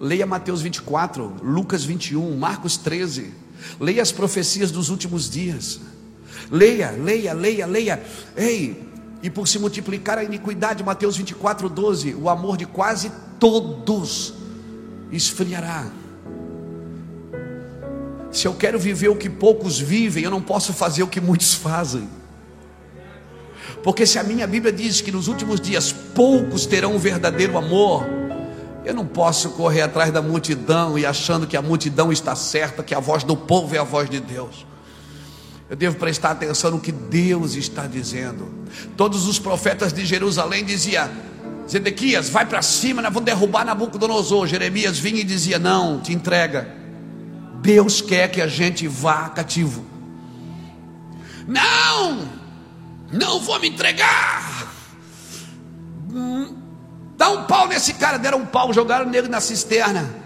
Leia Mateus 24, Lucas 21, Marcos 13. Leia as profecias dos últimos dias. Leia, leia, leia, leia. Ei, e por se multiplicar a iniquidade, Mateus 24, 12, o amor de quase todos esfriará. Se eu quero viver o que poucos vivem, eu não posso fazer o que muitos fazem. Porque se a minha Bíblia diz que nos últimos dias poucos terão o verdadeiro amor, eu não posso correr atrás da multidão e achando que a multidão está certa, que a voz do povo é a voz de Deus. Eu devo prestar atenção no que Deus está dizendo. Todos os profetas de Jerusalém diziam: Zedequias, vai para cima, nós vamos derrubar Nabucodonosor. Jeremias vinha e dizia: Não, te entrega. Deus quer que a gente vá cativo. Não, não vou me entregar. Hum, Dá um pau nesse cara. Deram um pau, jogaram nele na cisterna.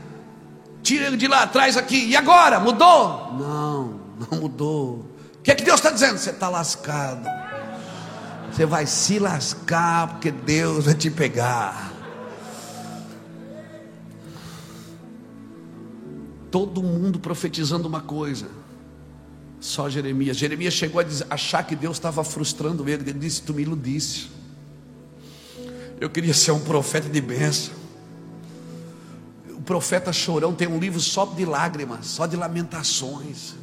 Tira ele de lá atrás aqui. E agora? Mudou? Não, não mudou. Que é que Deus está dizendo? Você está lascado. Você vai se lascar porque Deus vai te pegar. Todo mundo profetizando uma coisa. Só Jeremias. Jeremias chegou a dizer, achar que Deus estava frustrando ele. Ele disse: Tu me iludisse. Eu queria ser um profeta de bênção. O profeta chorão tem um livro só de lágrimas, só de lamentações.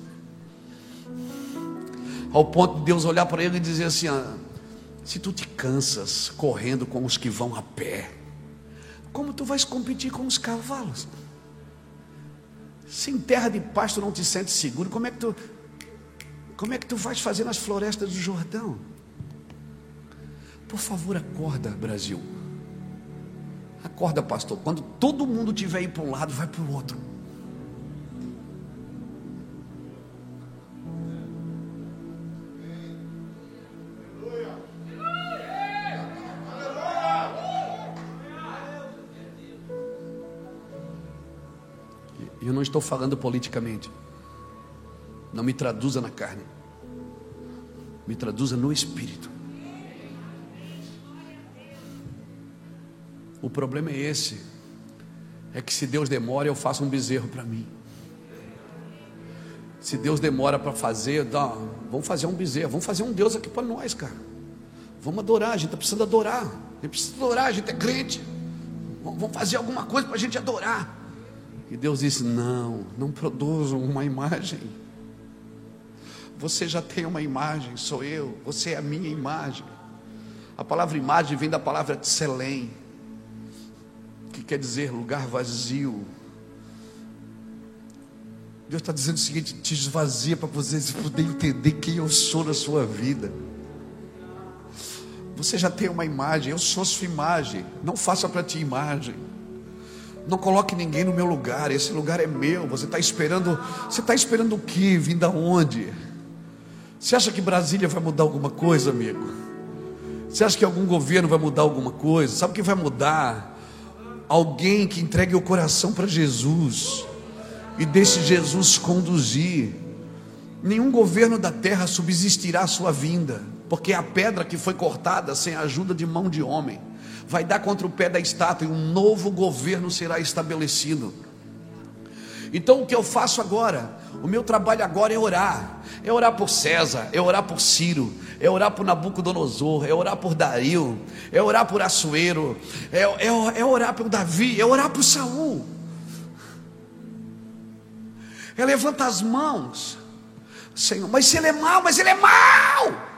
Ao ponto de Deus olhar para ele e dizer assim: ah, se tu te cansas correndo com os que vão a pé, como tu vais competir com os cavalos? Se em terra de pasto não te sentes seguro, como é que tu como é que tu vais fazer nas florestas do Jordão? Por favor, acorda, Brasil. Acorda, pastor. Quando todo mundo tiver ir para um lado, vai para o outro. Não estou falando politicamente. Não me traduza na carne. Me traduza no espírito. O problema é esse. É que se Deus demora, eu faço um bezerro para mim. Se Deus demora para fazer, dá, vamos fazer um bezerro, vamos fazer um Deus aqui para nós, cara. Vamos adorar, a gente está precisando adorar. A gente precisa adorar, a gente é crente. Vamos fazer alguma coisa para a gente adorar. E Deus disse: Não, não produzam uma imagem. Você já tem uma imagem, sou eu, você é a minha imagem. A palavra imagem vem da palavra tselém, que quer dizer lugar vazio. Deus está dizendo o seguinte: te esvazia para vocês poderem entender quem eu sou na sua vida. Você já tem uma imagem, eu sou sua imagem. Não faça para ti imagem. Não coloque ninguém no meu lugar. Esse lugar é meu. Você está esperando. Você está esperando o que? Vim da onde? Você acha que Brasília vai mudar alguma coisa, amigo? Você acha que algum governo vai mudar alguma coisa? Sabe o que vai mudar? Alguém que entregue o coração para Jesus e deixe Jesus conduzir. Nenhum governo da terra subsistirá à sua vinda, porque a pedra que foi cortada sem a ajuda de mão de homem vai dar contra o pé da estátua e um novo governo será estabelecido. Então o que eu faço agora? O meu trabalho agora é orar. É orar por César, é orar por Ciro, é orar por Nabucodonosor, é orar por Dario, é orar por Assuero, é, é, é orar por Davi, é orar por Saul. É levantar as mãos. Senhor, mas ele é mau, mas ele é mau.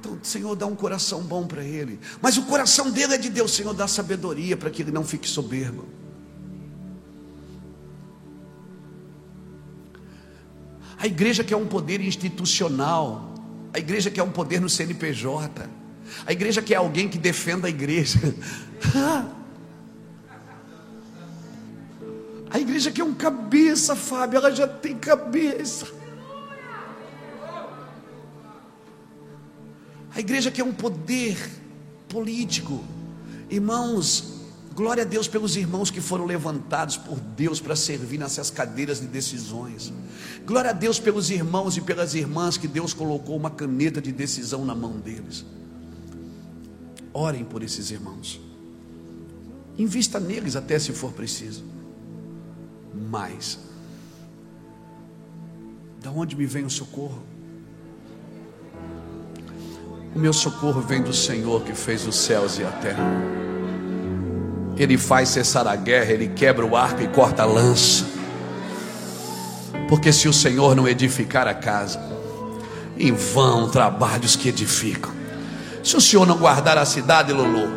Então, Senhor, dá um coração bom para ele. Mas o coração dele é de Deus, Senhor, dá sabedoria para que ele não fique soberbo. A igreja quer um poder institucional. A igreja quer um poder no CNPJ. A igreja quer alguém que defenda a igreja. A igreja quer um cabeça, Fábio. Ela já tem cabeça. A igreja quer um poder político. Irmãos, glória a Deus pelos irmãos que foram levantados por Deus para servir nessas cadeiras de decisões. Glória a Deus pelos irmãos e pelas irmãs que Deus colocou uma caneta de decisão na mão deles. Orem por esses irmãos. Invista neles até se for preciso. Mas, da onde me vem o socorro? O meu socorro vem do Senhor que fez os céus e a terra. Ele faz cessar a guerra, ele quebra o arco e corta a lança. Porque se o Senhor não edificar a casa, em vão trabalhos que edificam. Se o Senhor não guardar a cidade, Lulu,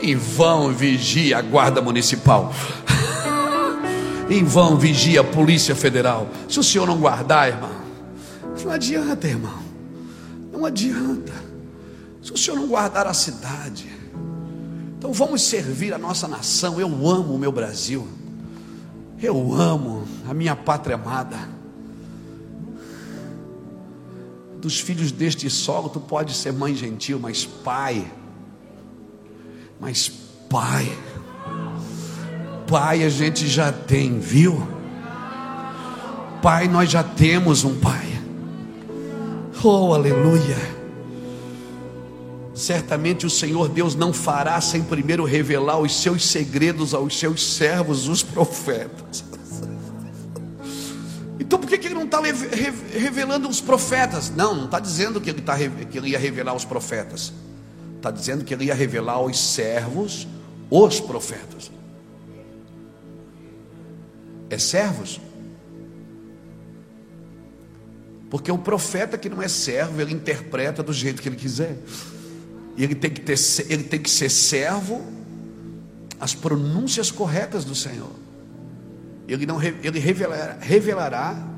em vão vigia a guarda municipal. em vão vigia a polícia federal. Se o Senhor não guardar, irmão, não adianta, irmão. Não adianta se o Senhor não guardar a cidade, então vamos servir a nossa nação. Eu amo o meu Brasil, eu amo a minha pátria amada. Dos filhos deste solo, tu pode ser mãe gentil, mas pai, mas pai, pai a gente já tem, viu? Pai, nós já temos um pai. Oh, aleluia. Certamente o Senhor Deus não fará sem primeiro revelar os seus segredos aos seus servos, os profetas. Então por que, que ele não está revelando os profetas? Não, não está dizendo que ele, tá, que ele ia revelar os profetas. Está dizendo que ele ia revelar aos servos os profetas. É servos? Porque o profeta que não é servo, ele interpreta do jeito que ele quiser. Ele tem que, ter, ele tem que ser servo as pronúncias corretas do Senhor. Ele não ele revelará, revelará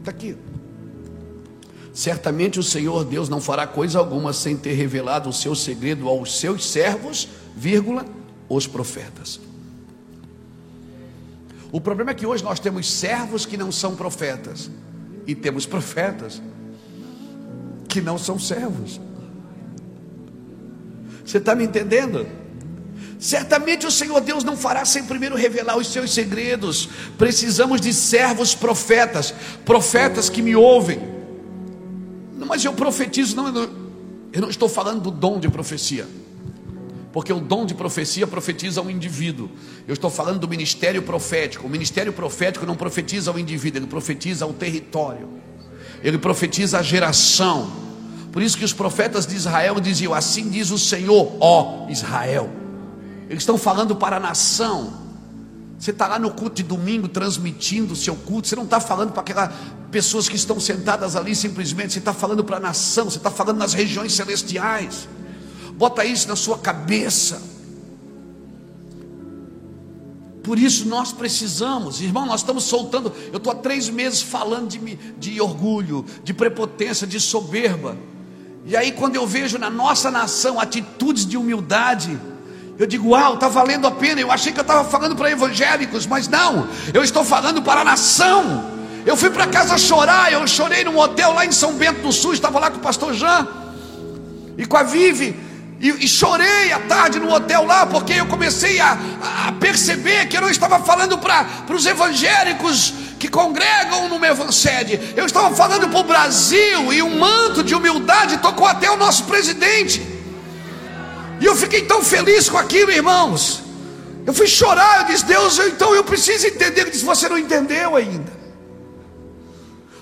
está aqui. Certamente o Senhor Deus não fará coisa alguma sem ter revelado o seu segredo aos seus servos, vírgula, os profetas. O problema é que hoje nós temos servos que não são profetas e temos profetas que não são servos. Você está me entendendo? Certamente o Senhor Deus não fará sem primeiro revelar os seus segredos. Precisamos de servos profetas, profetas que me ouvem. Mas eu profetizo, não, eu não estou falando do dom de profecia, porque o dom de profecia profetiza ao indivíduo. Eu estou falando do ministério profético. O ministério profético não profetiza ao indivíduo, ele profetiza ao território, ele profetiza a geração. Por isso que os profetas de Israel diziam: Assim diz o Senhor, ó Israel. Eles estão falando para a nação. Você está lá no culto de domingo transmitindo o seu culto. Você não está falando para aquelas pessoas que estão sentadas ali simplesmente. Você está falando para a nação. Você está falando nas regiões celestiais. Bota isso na sua cabeça. Por isso nós precisamos, irmão, nós estamos soltando. Eu estou há três meses falando de, de orgulho, de prepotência, de soberba. E aí, quando eu vejo na nossa nação atitudes de humildade, eu digo, uau, está valendo a pena. Eu achei que eu estava falando para evangélicos, mas não, eu estou falando para a nação. Eu fui para casa chorar, eu chorei num hotel lá em São Bento do Sul, estava lá com o pastor Jean e com a Vive, e, e chorei à tarde no hotel lá, porque eu comecei a, a perceber que eu não estava falando para os evangélicos que congregam no meu sede, eu estava falando para o Brasil, e um manto de humildade tocou até o nosso presidente. E eu fiquei tão feliz com aquilo, irmãos. Eu fui chorar, eu disse, Deus, então eu preciso entender. Ele disse, você não entendeu ainda.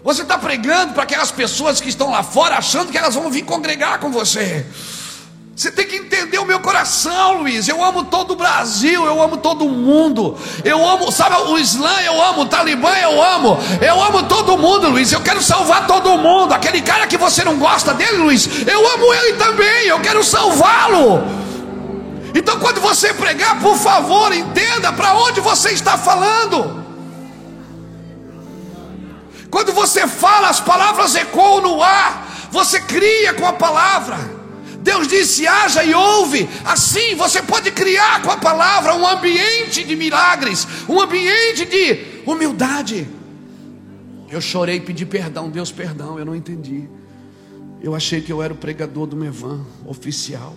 Você está pregando para aquelas pessoas que estão lá fora, achando que elas vão vir congregar com você. Você tem que entender o meu coração, Luiz. Eu amo todo o Brasil, eu amo todo mundo. Eu amo, sabe, o Islã eu amo, o Talibã eu amo. Eu amo todo mundo, Luiz. Eu quero salvar todo mundo. Aquele cara que você não gosta dele, Luiz, eu amo ele também. Eu quero salvá-lo. Então, quando você pregar, por favor, entenda para onde você está falando. Quando você fala, as palavras ecoam no ar. Você cria com a palavra. Deus disse: haja e ouve. Assim você pode criar com a palavra um ambiente de milagres, um ambiente de humildade. Eu chorei e pedi perdão, Deus, perdão, eu não entendi. Eu achei que eu era o pregador do Mevan, oficial.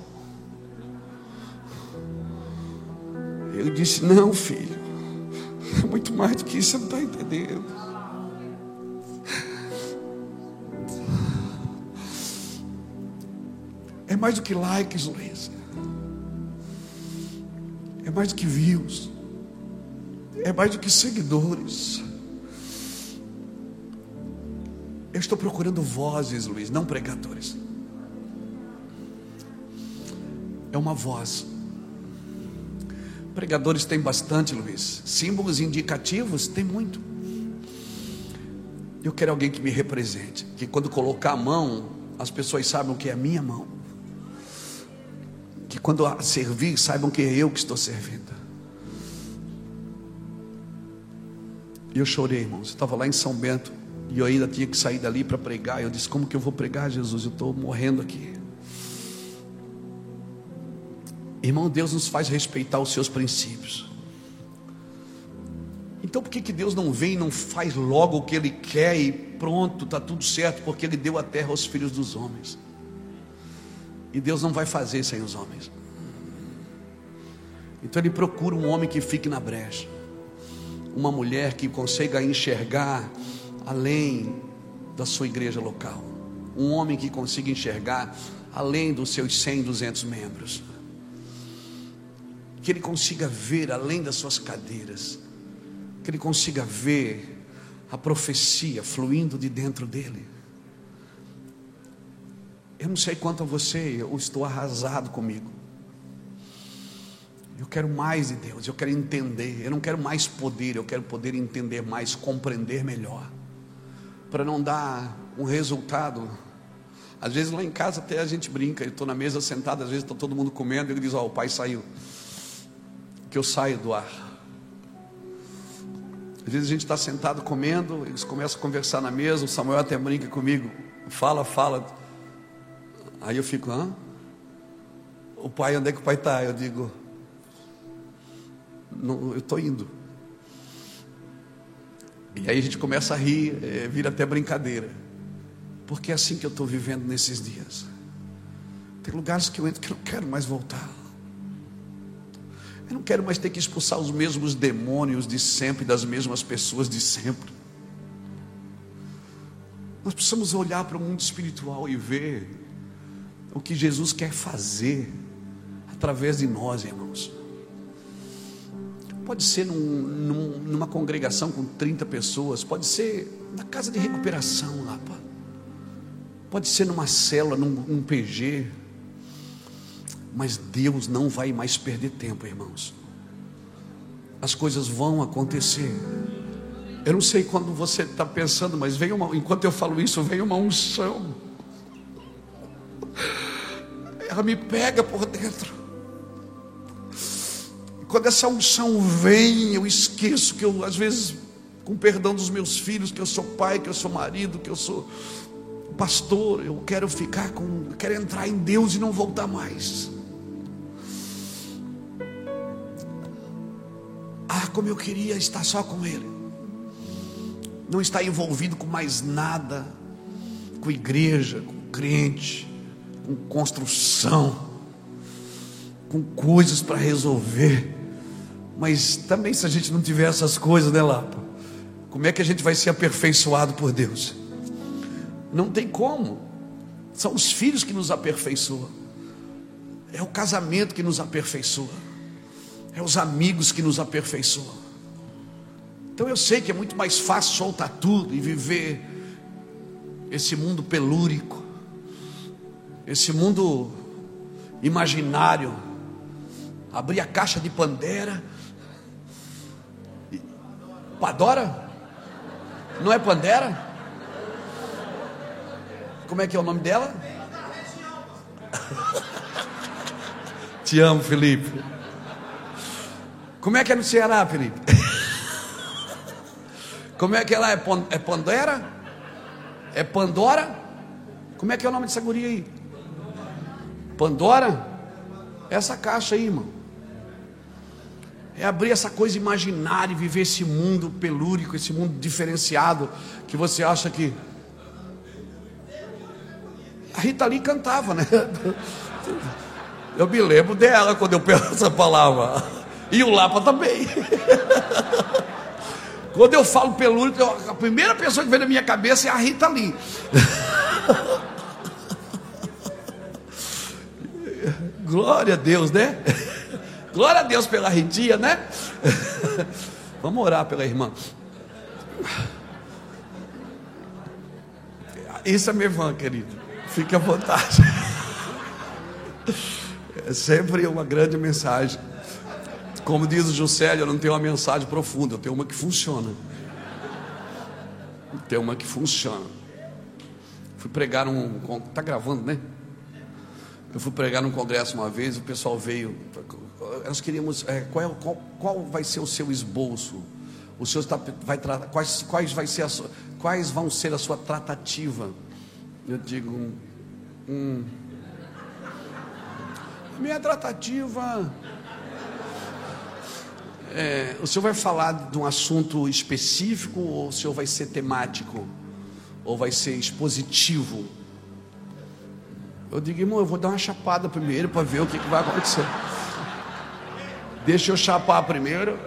Ele disse: Não, filho, é muito mais do que isso, você não está entendendo. Mais do que likes, Luiz. É mais do que views. É mais do que seguidores. Eu estou procurando vozes, Luiz, não pregadores. É uma voz. Pregadores tem bastante, Luiz. Símbolos indicativos tem muito. Eu quero alguém que me represente, que quando colocar a mão, as pessoas saibam que é a minha mão quando servir, saibam que é eu que estou servindo. E eu chorei, irmãos. Eu estava lá em São Bento e eu ainda tinha que sair dali para pregar. Eu disse: Como que eu vou pregar, Jesus? Eu estou morrendo aqui. Irmão, Deus nos faz respeitar os seus princípios. Então por que, que Deus não vem e não faz logo o que Ele quer e pronto, está tudo certo? Porque Ele deu a terra aos filhos dos homens. E Deus não vai fazer sem os homens. Então ele procura um homem que fique na brecha, uma mulher que consiga enxergar além da sua igreja local, um homem que consiga enxergar além dos seus 100, 200 membros, que ele consiga ver além das suas cadeiras, que ele consiga ver a profecia fluindo de dentro dele. Eu não sei quanto a você, eu estou arrasado comigo. Eu quero mais de Deus, eu quero entender. Eu não quero mais poder, eu quero poder entender mais, compreender melhor. Para não dar um resultado. Às vezes lá em casa até a gente brinca, eu estou na mesa sentado, às vezes está todo mundo comendo, ele diz: Ó, oh, o pai saiu. Que eu saio do ar. Às vezes a gente está sentado comendo, eles começam a conversar na mesa, o Samuel até brinca comigo, fala, fala. Aí eu fico, hã? O pai, onde é que o pai está? Eu digo, não, eu estou indo. E aí a gente começa a rir, é, vira até brincadeira. Porque é assim que eu estou vivendo nesses dias. Tem lugares que eu entro que eu não quero mais voltar. Eu não quero mais ter que expulsar os mesmos demônios de sempre, das mesmas pessoas de sempre. Nós precisamos olhar para o mundo espiritual e ver o que Jesus quer fazer através de nós, irmãos. Pode ser num, num, numa congregação com 30 pessoas, pode ser na casa de recuperação lá, pode ser numa célula, num, num PG, mas Deus não vai mais perder tempo, irmãos. As coisas vão acontecer. Eu não sei quando você está pensando, mas vem uma, enquanto eu falo isso, vem uma unção. Ela me pega por dentro. Quando essa unção vem, eu esqueço que eu, às vezes, com perdão dos meus filhos, que eu sou pai, que eu sou marido, que eu sou pastor, eu quero ficar com, quero entrar em Deus e não voltar mais. Ah, como eu queria estar só com Ele, não estar envolvido com mais nada, com igreja, com crente, com construção, com coisas para resolver. Mas também se a gente não tiver essas coisas, né, Lapa? Como é que a gente vai ser aperfeiçoado por Deus? Não tem como. São os filhos que nos aperfeiçoam. É o casamento que nos aperfeiçoa. É os amigos que nos aperfeiçoam. Então eu sei que é muito mais fácil soltar tudo e viver esse mundo pelúrico, esse mundo imaginário, abrir a caixa de Pandera Padora? Não é Pandera? Como é que é o nome dela? Te amo, Felipe. Como é que é no Ceará, Felipe? Como é que ela é? É Pandera? É Pandora? Como é que é o nome dessa guria aí? Pandora? Essa caixa aí, irmão. É abrir essa coisa imaginária e viver esse mundo pelúrico, esse mundo diferenciado que você acha que. A Rita Lee cantava, né? Eu me lembro dela quando eu penso essa palavra. E o Lapa também. Quando eu falo pelúrico, a primeira pessoa que vem na minha cabeça é a Rita Lee. Glória a Deus, né? Glória a Deus pela Ritinha, né? Vamos orar pela irmã. Isso é minha irmã, querido. Fique à vontade. É sempre uma grande mensagem. Como diz o Juscelio, eu não tenho uma mensagem profunda, eu tenho uma que funciona. Tem uma que funciona. Fui pregar um. Tá gravando, né? Eu fui pregar num congresso uma vez, o pessoal veio nós queríamos, é, qual, é, qual, qual, vai ser o seu esboço? O senhor está, vai tratar, quais, quais, vai ser a quais vão ser a sua tratativa? Eu digo, hum, a minha tratativa. É, o senhor vai falar de um assunto específico ou o senhor vai ser temático? Ou vai ser expositivo? Eu digo, irmão, eu vou dar uma chapada primeiro para ver o que, que vai acontecer. Deixa eu chapar primeiro.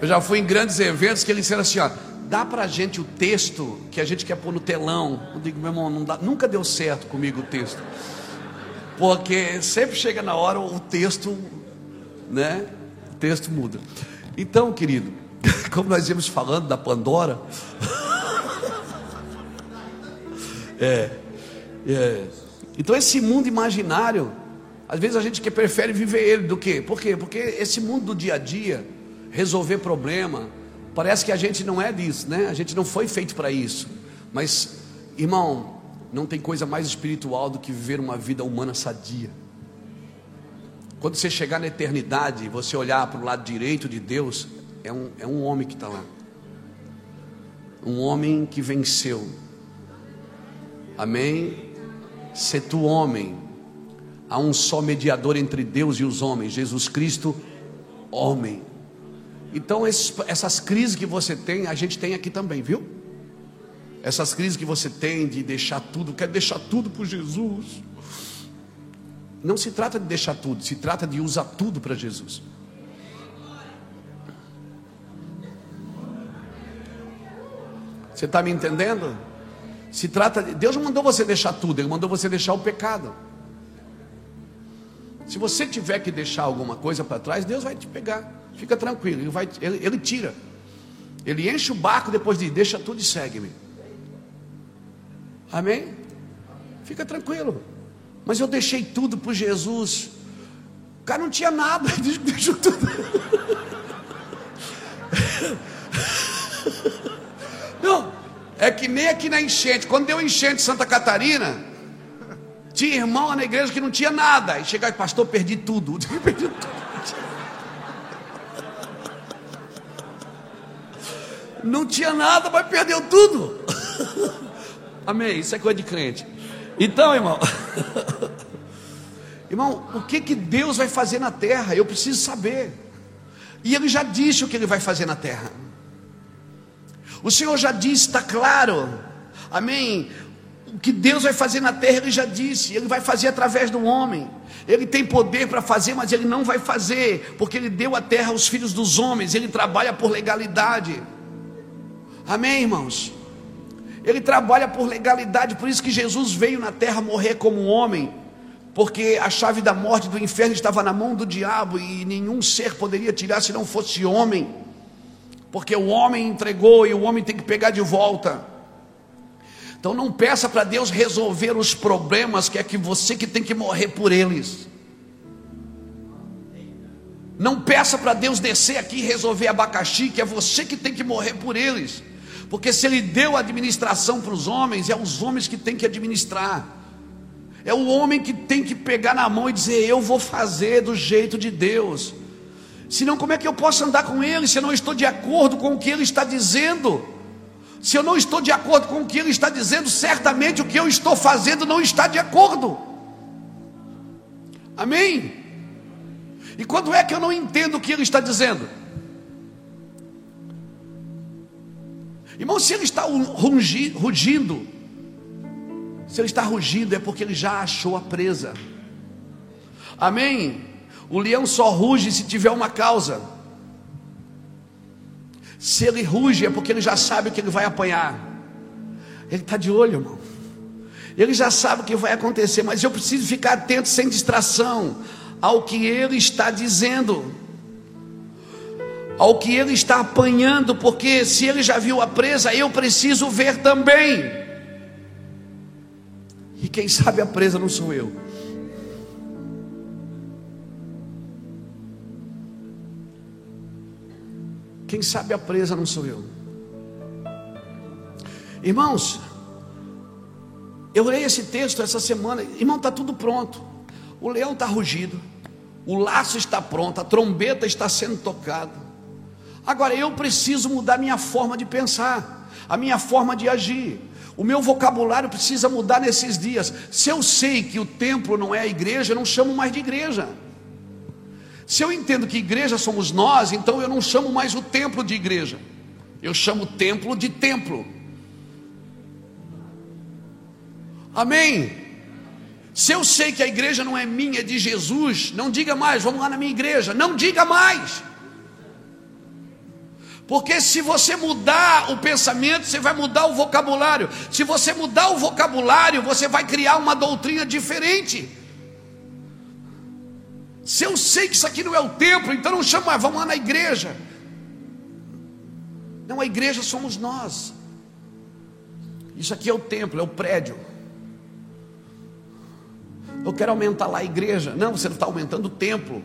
Eu já fui em grandes eventos que eles disseram assim: ó, dá pra gente o texto que a gente quer pôr no telão. Eu digo, meu irmão, dá, nunca deu certo comigo o texto. Porque sempre chega na hora o texto, né? O texto muda. Então, querido, como nós íamos falando da Pandora. é, é. Então esse mundo imaginário, às vezes a gente que prefere viver ele do que? Por quê? Porque esse mundo do dia a dia, resolver problema, parece que a gente não é disso, né? A gente não foi feito para isso. Mas, irmão, não tem coisa mais espiritual do que viver uma vida humana sadia. Quando você chegar na eternidade, você olhar para o lado direito de Deus, é um, é um homem que está lá. Um homem que venceu. Amém? Se tu homem, há um só mediador entre Deus e os homens, Jesus Cristo, homem. Então, esses, essas crises que você tem, a gente tem aqui também, viu? Essas crises que você tem de deixar tudo, quer deixar tudo por Jesus. Não se trata de deixar tudo, se trata de usar tudo para Jesus. Você está me entendendo? Se trata de. Deus não mandou você deixar tudo, Ele mandou você deixar o pecado. Se você tiver que deixar alguma coisa para trás, Deus vai te pegar. Fica tranquilo, Ele, vai, ele, ele tira. Ele enche o barco depois de deixa tudo e segue-me. Amém? Fica tranquilo. Mas eu deixei tudo por Jesus. O cara não tinha nada, deixou tudo. Não, é que nem aqui na enchente. Quando deu enchente em Santa Catarina, tinha irmão na igreja que não tinha nada. E chegava, pastor, perdi tudo. perdi tudo. Não tinha nada, mas perdeu tudo. Amém. Isso é coisa de crente. Então, irmão. Irmão, o que que Deus vai fazer na terra? Eu preciso saber. E ele já disse o que ele vai fazer na terra. O Senhor já disse, está claro. Amém. O que Deus vai fazer na terra, ele já disse. Ele vai fazer através do homem. Ele tem poder para fazer, mas ele não vai fazer, porque ele deu a terra aos filhos dos homens. Ele trabalha por legalidade. Amém, irmãos? Ele trabalha por legalidade, por isso que Jesus veio na terra morrer como homem, porque a chave da morte do inferno estava na mão do diabo e nenhum ser poderia tirar se não fosse homem, porque o homem entregou e o homem tem que pegar de volta. Então não peça para Deus resolver os problemas, que é que você que tem que morrer por eles. Não peça para Deus descer aqui e resolver abacaxi, que é você que tem que morrer por eles. Porque se ele deu a administração para os homens, é os homens que tem que administrar. É o homem que tem que pegar na mão e dizer: Eu vou fazer do jeito de Deus. Senão, como é que eu posso andar com ele se eu não estou de acordo com o que ele está dizendo? Se eu não estou de acordo com o que ele está dizendo, certamente o que eu estou fazendo não está de acordo. Amém? E quando é que eu não entendo o que ele está dizendo? Irmão, se ele está rugindo, se ele está rugindo, é porque ele já achou a presa. Amém? O leão só ruge se tiver uma causa. Se ele ruge, é porque ele já sabe o que ele vai apanhar. Ele está de olho, irmão. Ele já sabe o que vai acontecer, mas eu preciso ficar atento sem distração ao que ele está dizendo ao que ele está apanhando, porque se ele já viu a presa, eu preciso ver também. E quem sabe a presa não sou eu. Quem sabe a presa não sou eu. Irmãos, eu leio esse texto essa semana, irmão, está tudo pronto. O leão está rugido, o laço está pronto, a trombeta está sendo tocada. Agora eu preciso mudar minha forma de pensar, a minha forma de agir. O meu vocabulário precisa mudar nesses dias. Se eu sei que o templo não é a igreja, eu não chamo mais de igreja. Se eu entendo que igreja somos nós, então eu não chamo mais o templo de igreja. Eu chamo o templo de templo. Amém. Se eu sei que a igreja não é minha, é de Jesus, não diga mais, vamos lá na minha igreja. Não diga mais. Porque se você mudar o pensamento, você vai mudar o vocabulário. Se você mudar o vocabulário, você vai criar uma doutrina diferente. Se eu sei que isso aqui não é o templo, então não chama, vamos lá na igreja. Não, a igreja somos nós. Isso aqui é o templo, é o prédio. Eu quero aumentar lá a igreja. Não, você não está aumentando o templo.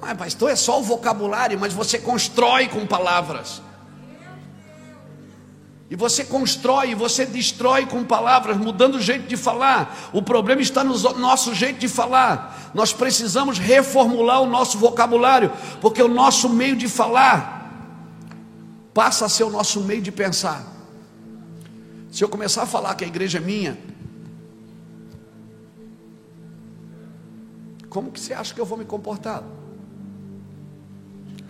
Mas, pastor, é só o vocabulário, mas você constrói com palavras. E você constrói, você destrói com palavras, mudando o jeito de falar. O problema está no nosso jeito de falar. Nós precisamos reformular o nosso vocabulário, porque o nosso meio de falar passa a ser o nosso meio de pensar. Se eu começar a falar que a igreja é minha, como que você acha que eu vou me comportar?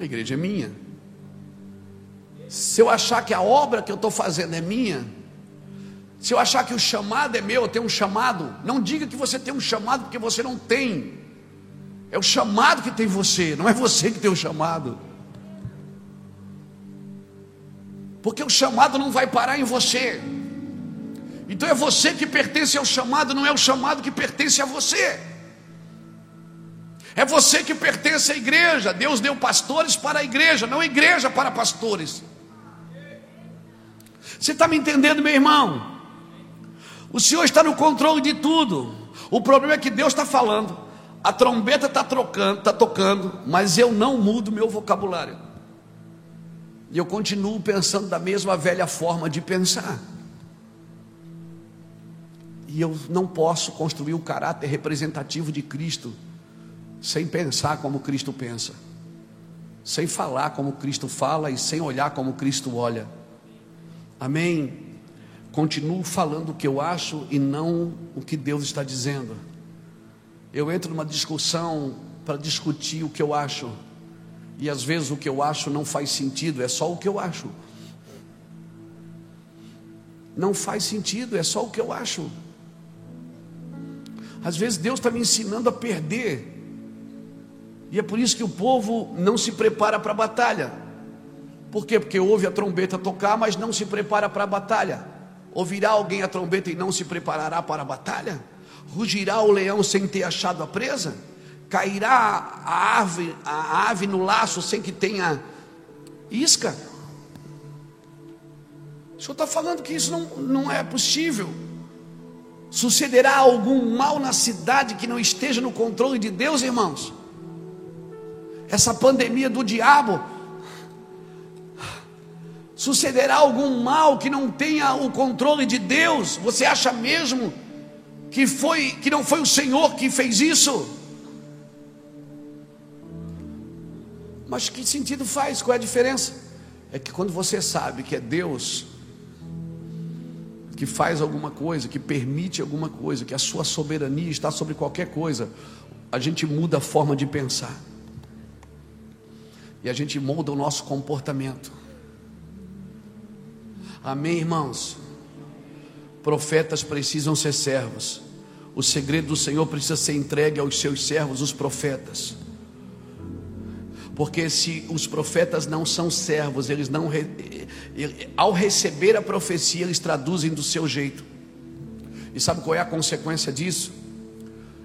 A igreja é minha. Se eu achar que a obra que eu estou fazendo é minha, se eu achar que o chamado é meu, eu tenho um chamado, não diga que você tem um chamado porque você não tem. É o chamado que tem você, não é você que tem o chamado. Porque o chamado não vai parar em você. Então é você que pertence ao chamado, não é o chamado que pertence a você. É você que pertence à igreja. Deus deu pastores para a igreja, não a igreja para pastores. Você está me entendendo, meu irmão? O Senhor está no controle de tudo. O problema é que Deus está falando. A trombeta está trocando, está tocando, mas eu não mudo meu vocabulário. E eu continuo pensando da mesma velha forma de pensar. E eu não posso construir o caráter representativo de Cristo sem pensar como Cristo pensa, sem falar como Cristo fala e sem olhar como Cristo olha. Amém? Continuo falando o que eu acho e não o que Deus está dizendo. Eu entro numa discussão para discutir o que eu acho, e às vezes o que eu acho não faz sentido, é só o que eu acho. Não faz sentido, é só o que eu acho. Às vezes Deus está me ensinando a perder. E é por isso que o povo não se prepara para a batalha. Por quê? Porque ouve a trombeta tocar, mas não se prepara para a batalha. Ouvirá alguém a trombeta e não se preparará para a batalha? Rugirá o leão sem ter achado a presa? Cairá a ave, a ave no laço sem que tenha isca? O senhor está falando que isso não, não é possível. Sucederá algum mal na cidade que não esteja no controle de Deus, irmãos? Essa pandemia do diabo. Sucederá algum mal que não tenha o controle de Deus? Você acha mesmo que foi que não foi o Senhor que fez isso? Mas que sentido faz? Qual é a diferença? É que quando você sabe que é Deus que faz alguma coisa, que permite alguma coisa, que a sua soberania está sobre qualquer coisa, a gente muda a forma de pensar. E a gente molda o nosso comportamento. Amém, irmãos? Profetas precisam ser servos. O segredo do Senhor precisa ser entregue aos seus servos, os profetas. Porque se os profetas não são servos, eles não ao receber a profecia, eles traduzem do seu jeito. E sabe qual é a consequência disso?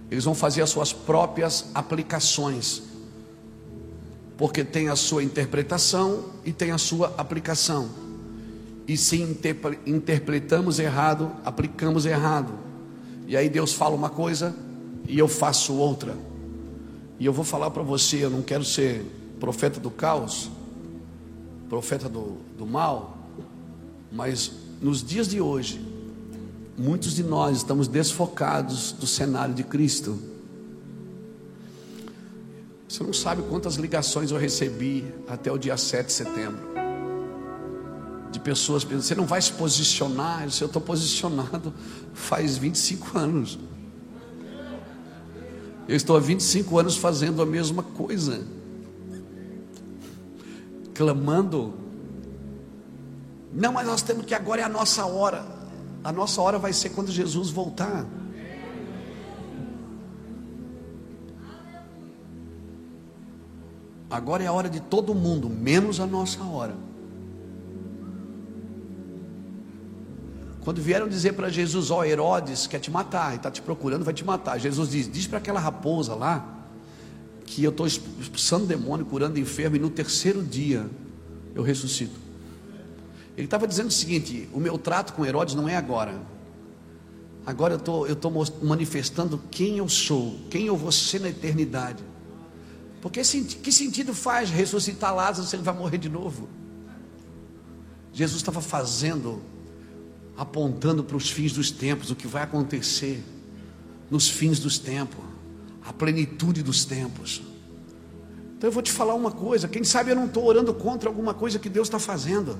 Eles vão fazer as suas próprias aplicações. Porque tem a sua interpretação e tem a sua aplicação. E se interpretamos errado, aplicamos errado. E aí Deus fala uma coisa e eu faço outra. E eu vou falar para você, eu não quero ser profeta do caos, profeta do, do mal, mas nos dias de hoje, muitos de nós estamos desfocados do cenário de Cristo. Você não sabe quantas ligações eu recebi até o dia 7 de setembro. De pessoas pensando, você não vai se posicionar? Eu estou posicionado faz 25 anos. Eu estou há 25 anos fazendo a mesma coisa clamando. Não, mas nós temos que agora é a nossa hora. A nossa hora vai ser quando Jesus voltar. Agora é a hora de todo mundo, menos a nossa hora. Quando vieram dizer para Jesus, ó oh, Herodes quer te matar, e está te procurando, vai te matar. Jesus diz: diz para aquela raposa lá, que eu estou expulsando demônio, curando enfermo, e no terceiro dia eu ressuscito. Ele estava dizendo o seguinte: o meu trato com Herodes não é agora. Agora eu tô, estou manifestando quem eu sou, quem eu vou ser na eternidade. Porque que sentido faz ressuscitar Lázaro se ele vai morrer de novo? Jesus estava fazendo, apontando para os fins dos tempos, o que vai acontecer nos fins dos tempos, a plenitude dos tempos. Então eu vou te falar uma coisa: quem sabe eu não estou orando contra alguma coisa que Deus está fazendo.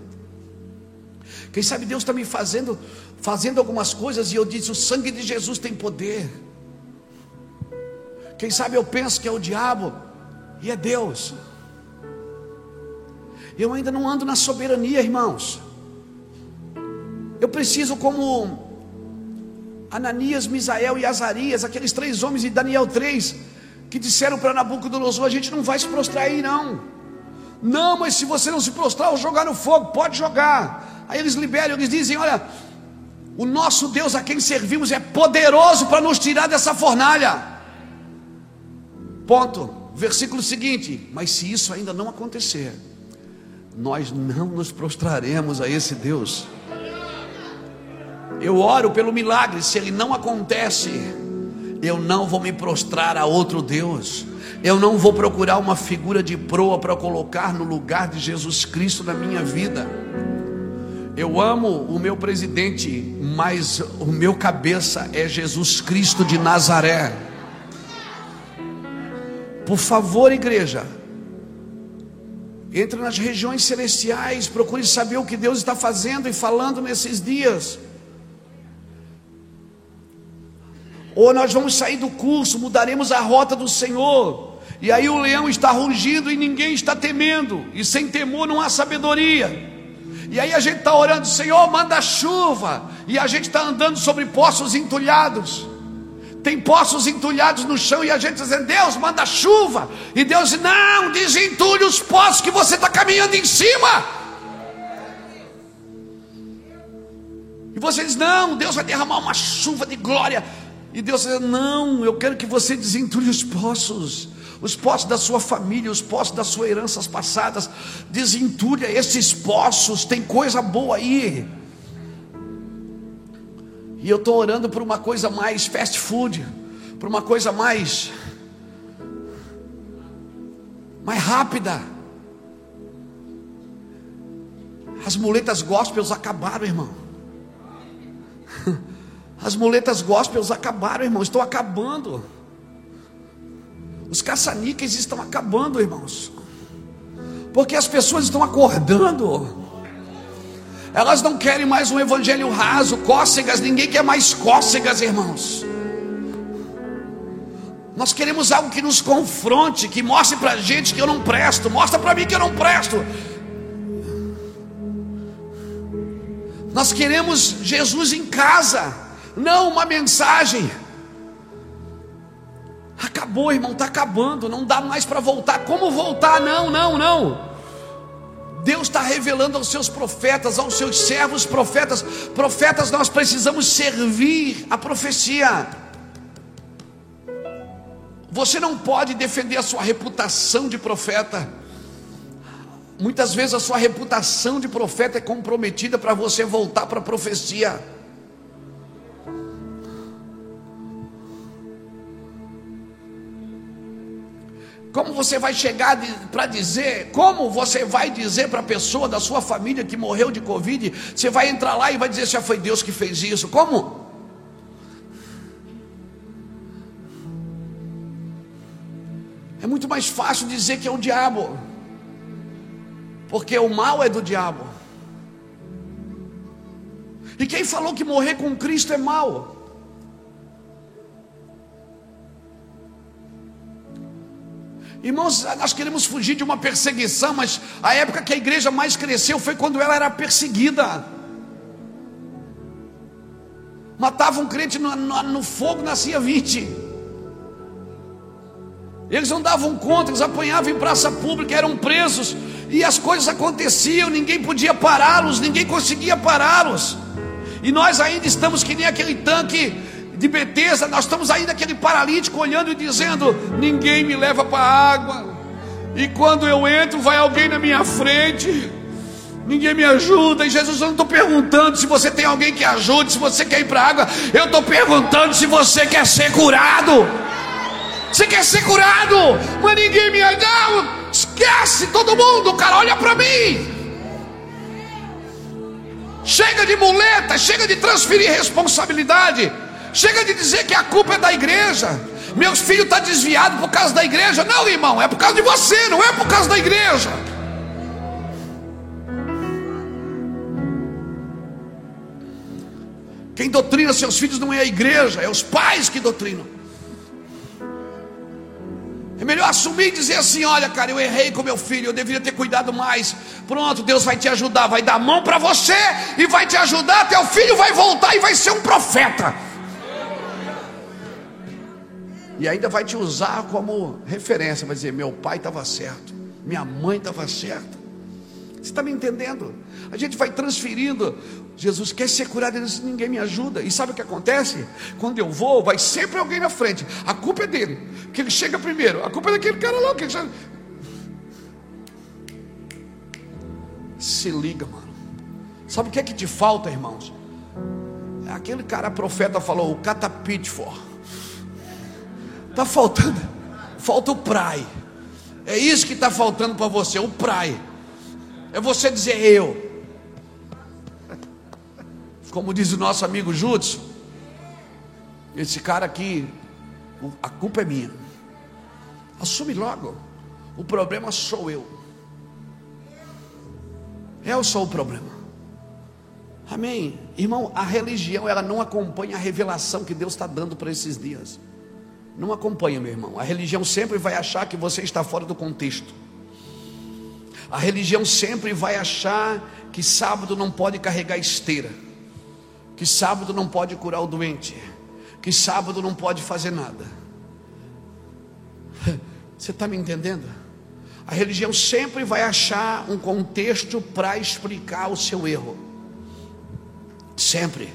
Quem sabe Deus está me fazendo, fazendo algumas coisas e eu disse: o sangue de Jesus tem poder. Quem sabe eu penso que é o diabo e é Deus. Eu ainda não ando na soberania, irmãos. Eu preciso, como Ananias, Misael e Azarias, aqueles três homens de Daniel 3, que disseram para Nabucodonosor: a gente não vai se prostrar aí, não. Não, mas se você não se prostrar, eu jogar no fogo, pode jogar. Aí eles liberam, eles dizem: olha, o nosso Deus a quem servimos é poderoso para nos tirar dessa fornalha. Ponto. Versículo seguinte: Mas se isso ainda não acontecer, nós não nos prostraremos a esse Deus. Eu oro pelo milagre, se ele não acontece, eu não vou me prostrar a outro Deus. Eu não vou procurar uma figura de proa para colocar no lugar de Jesus Cristo na minha vida. Eu amo o meu presidente, mas o meu cabeça é Jesus Cristo de Nazaré. Por favor, igreja, entre nas regiões celestiais, procure saber o que Deus está fazendo e falando nesses dias. Ou nós vamos sair do curso, mudaremos a rota do Senhor. E aí o leão está rugindo e ninguém está temendo. E sem temor não há sabedoria. E aí a gente está orando, Senhor, manda chuva. E a gente está andando sobre poços entulhados. Tem poços entulhados no chão e a gente dizendo, Deus, manda chuva. E Deus diz, não, desentulhe os poços que você está caminhando em cima. E você diz, não, Deus vai derramar uma chuva de glória. E Deus diz, não, eu quero que você desentulhe os poços. Os poços da sua família, os poços das suas heranças passadas, desentulha esses poços, tem coisa boa aí. E eu estou orando por uma coisa mais fast food, por uma coisa mais mais rápida. As muletas gospels acabaram, irmão. As muletas gospels acabaram, irmão. Estão acabando. Os caça-níqueis estão acabando, irmãos. Porque as pessoas estão acordando. Elas não querem mais um evangelho raso, cócegas, ninguém quer mais cócegas, irmãos. Nós queremos algo que nos confronte, que mostre para a gente que eu não presto, mostra para mim que eu não presto. Nós queremos Jesus em casa, não uma mensagem. Acabou, irmão, está acabando, não dá mais para voltar. Como voltar? Não, não, não. Deus está revelando aos seus profetas, aos seus servos profetas. Profetas, nós precisamos servir a profecia. Você não pode defender a sua reputação de profeta. Muitas vezes a sua reputação de profeta é comprometida para você voltar para a profecia. Como você vai chegar para dizer, como você vai dizer para a pessoa da sua família que morreu de Covid, você vai entrar lá e vai dizer se foi Deus que fez isso? Como? É muito mais fácil dizer que é o diabo, porque o mal é do diabo. E quem falou que morrer com Cristo é mal? Irmãos, nós queremos fugir de uma perseguição, mas a época que a igreja mais cresceu foi quando ela era perseguida. Matava um crente no, no, no fogo, nascia 20. Eles não davam conta, eles apanhavam em praça pública, eram presos, e as coisas aconteciam, ninguém podia pará-los, ninguém conseguia pará-los. E nós ainda estamos que nem aquele tanque de Betesda, nós estamos ainda aquele paralítico olhando e dizendo: ninguém me leva para a água. E quando eu entro, vai alguém na minha frente. Ninguém me ajuda. E Jesus, eu não estou perguntando se você tem alguém que ajude, se você quer ir para a água. Eu estou perguntando se você quer ser curado. Você quer ser curado, mas ninguém me ajuda. Esquece todo mundo, cara. Olha para mim. Chega de muleta, chega de transferir responsabilidade. Chega de dizer que a culpa é da igreja. Meus filhos estão tá desviados por causa da igreja. Não, irmão, é por causa de você, não é por causa da igreja. Quem doutrina seus filhos não é a igreja, é os pais que doutrinam. É melhor assumir e dizer assim: olha, cara, eu errei com meu filho, eu deveria ter cuidado mais. Pronto, Deus vai te ajudar, vai dar a mão para você e vai te ajudar. Teu filho vai voltar e vai ser um profeta. E ainda vai te usar como referência, vai dizer: meu pai estava certo, minha mãe estava certa. Você está me entendendo? A gente vai transferindo. Jesus quer ser curado, ele diz, ninguém me ajuda. E sabe o que acontece? Quando eu vou, vai sempre alguém na frente. A culpa é dele, que ele chega primeiro. A culpa é daquele cara lá que já... Se liga, mano. Sabe o que é que te falta, irmãos? É aquele cara profeta falou, o catapitfor. Está faltando, falta o prai. É isso que está faltando para você, o prai. É você dizer eu. Como diz o nosso amigo Judson, esse cara aqui, a culpa é minha. Assume logo. O problema sou eu. Eu sou o problema. Amém. Irmão, a religião ela não acompanha a revelação que Deus está dando para esses dias. Não acompanha, meu irmão. A religião sempre vai achar que você está fora do contexto. A religião sempre vai achar que sábado não pode carregar esteira, que sábado não pode curar o doente, que sábado não pode fazer nada. Você está me entendendo? A religião sempre vai achar um contexto para explicar o seu erro. Sempre.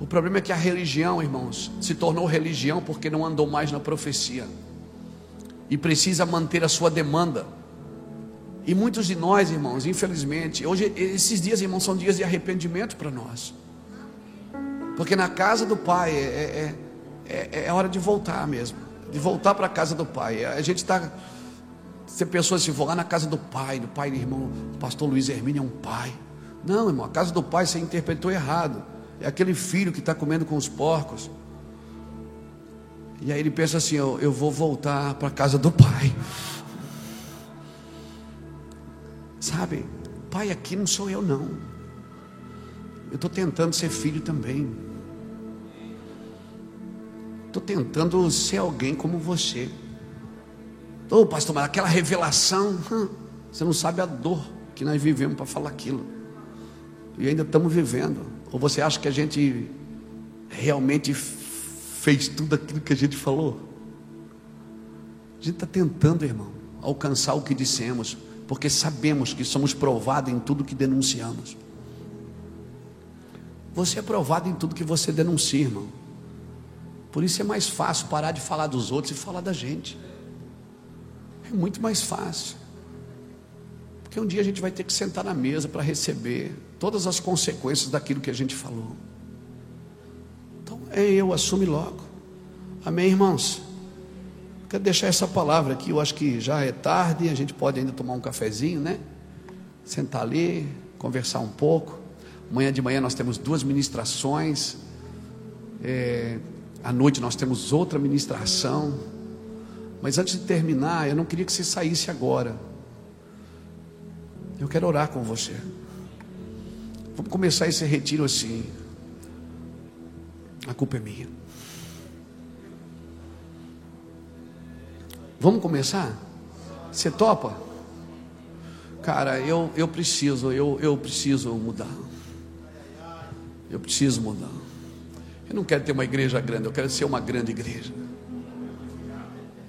O problema é que a religião, irmãos, se tornou religião porque não andou mais na profecia e precisa manter a sua demanda. E muitos de nós, irmãos, infelizmente, hoje esses dias, irmãos, são dias de arrependimento para nós. Porque na casa do Pai é, é, é, é hora de voltar mesmo, de voltar para a casa do Pai. A gente está. Você pensou assim, vou lá na casa do Pai, do Pai do irmão, o pastor Luiz Hermínio é um pai. Não, irmão, a casa do Pai você interpretou errado. É aquele filho que está comendo com os porcos. E aí ele pensa assim: eu, eu vou voltar para a casa do pai. Sabe, pai aqui não sou eu, não. Eu estou tentando ser filho também. Estou tentando ser alguém como você. Ô oh, pastor, mas aquela revelação, você não sabe a dor que nós vivemos para falar aquilo. E ainda estamos vivendo. Ou você acha que a gente realmente fez tudo aquilo que a gente falou. A gente está tentando, irmão, alcançar o que dissemos, porque sabemos que somos provados em tudo que denunciamos. Você é provado em tudo que você denuncia, irmão. Por isso é mais fácil parar de falar dos outros e falar da gente. É muito mais fácil. Porque um dia a gente vai ter que sentar na mesa para receber todas as consequências daquilo que a gente falou. É eu, assume logo. Amém, irmãos? Quero deixar essa palavra aqui. Eu acho que já é tarde, a gente pode ainda tomar um cafezinho, né? Sentar ali, conversar um pouco. Amanhã de manhã nós temos duas ministrações. É, à noite nós temos outra ministração. Mas antes de terminar, eu não queria que você saísse agora. Eu quero orar com você. Vamos começar esse retiro assim. A culpa é minha. Vamos começar? Você topa? Cara, eu, eu preciso, eu, eu preciso mudar. Eu preciso mudar. Eu não quero ter uma igreja grande, eu quero ser uma grande igreja.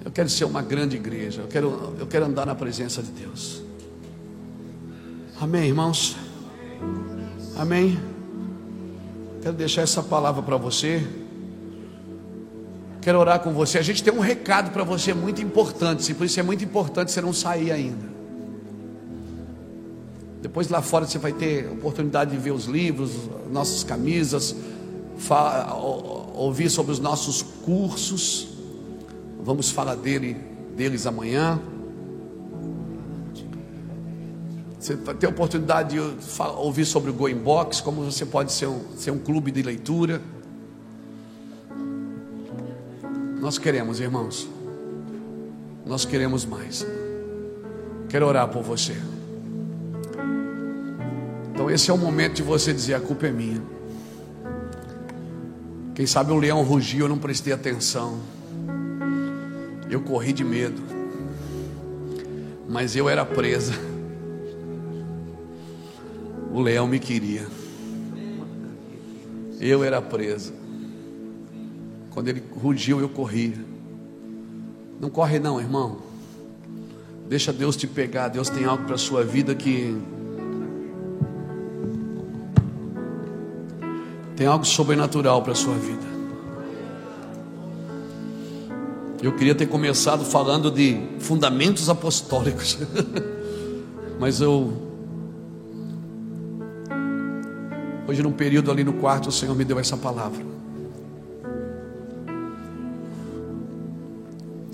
Eu quero ser uma grande igreja. Eu quero, eu quero andar na presença de Deus. Amém, irmãos? Amém? Quero deixar essa palavra para você. Quero orar com você. A gente tem um recado para você muito importante, por isso é muito importante você não sair ainda. Depois lá fora você vai ter oportunidade de ver os livros, nossas camisas, ouvir sobre os nossos cursos. Vamos falar dele, deles amanhã. Você vai ter oportunidade de ouvir sobre o Going Box, como você pode ser um, ser um clube de leitura. Nós queremos, irmãos. Nós queremos mais. Quero orar por você. Então esse é o momento de você dizer: a culpa é minha. Quem sabe o leão rugiu, eu não prestei atenção. Eu corri de medo. Mas eu era presa. O leão me queria. Eu era presa. Quando ele rugiu, eu corri. Não corre não, irmão. Deixa Deus te pegar. Deus tem algo para a sua vida que Tem algo sobrenatural para a sua vida. Eu queria ter começado falando de fundamentos apostólicos, mas eu. Hoje, num período ali no quarto, o Senhor me deu essa palavra.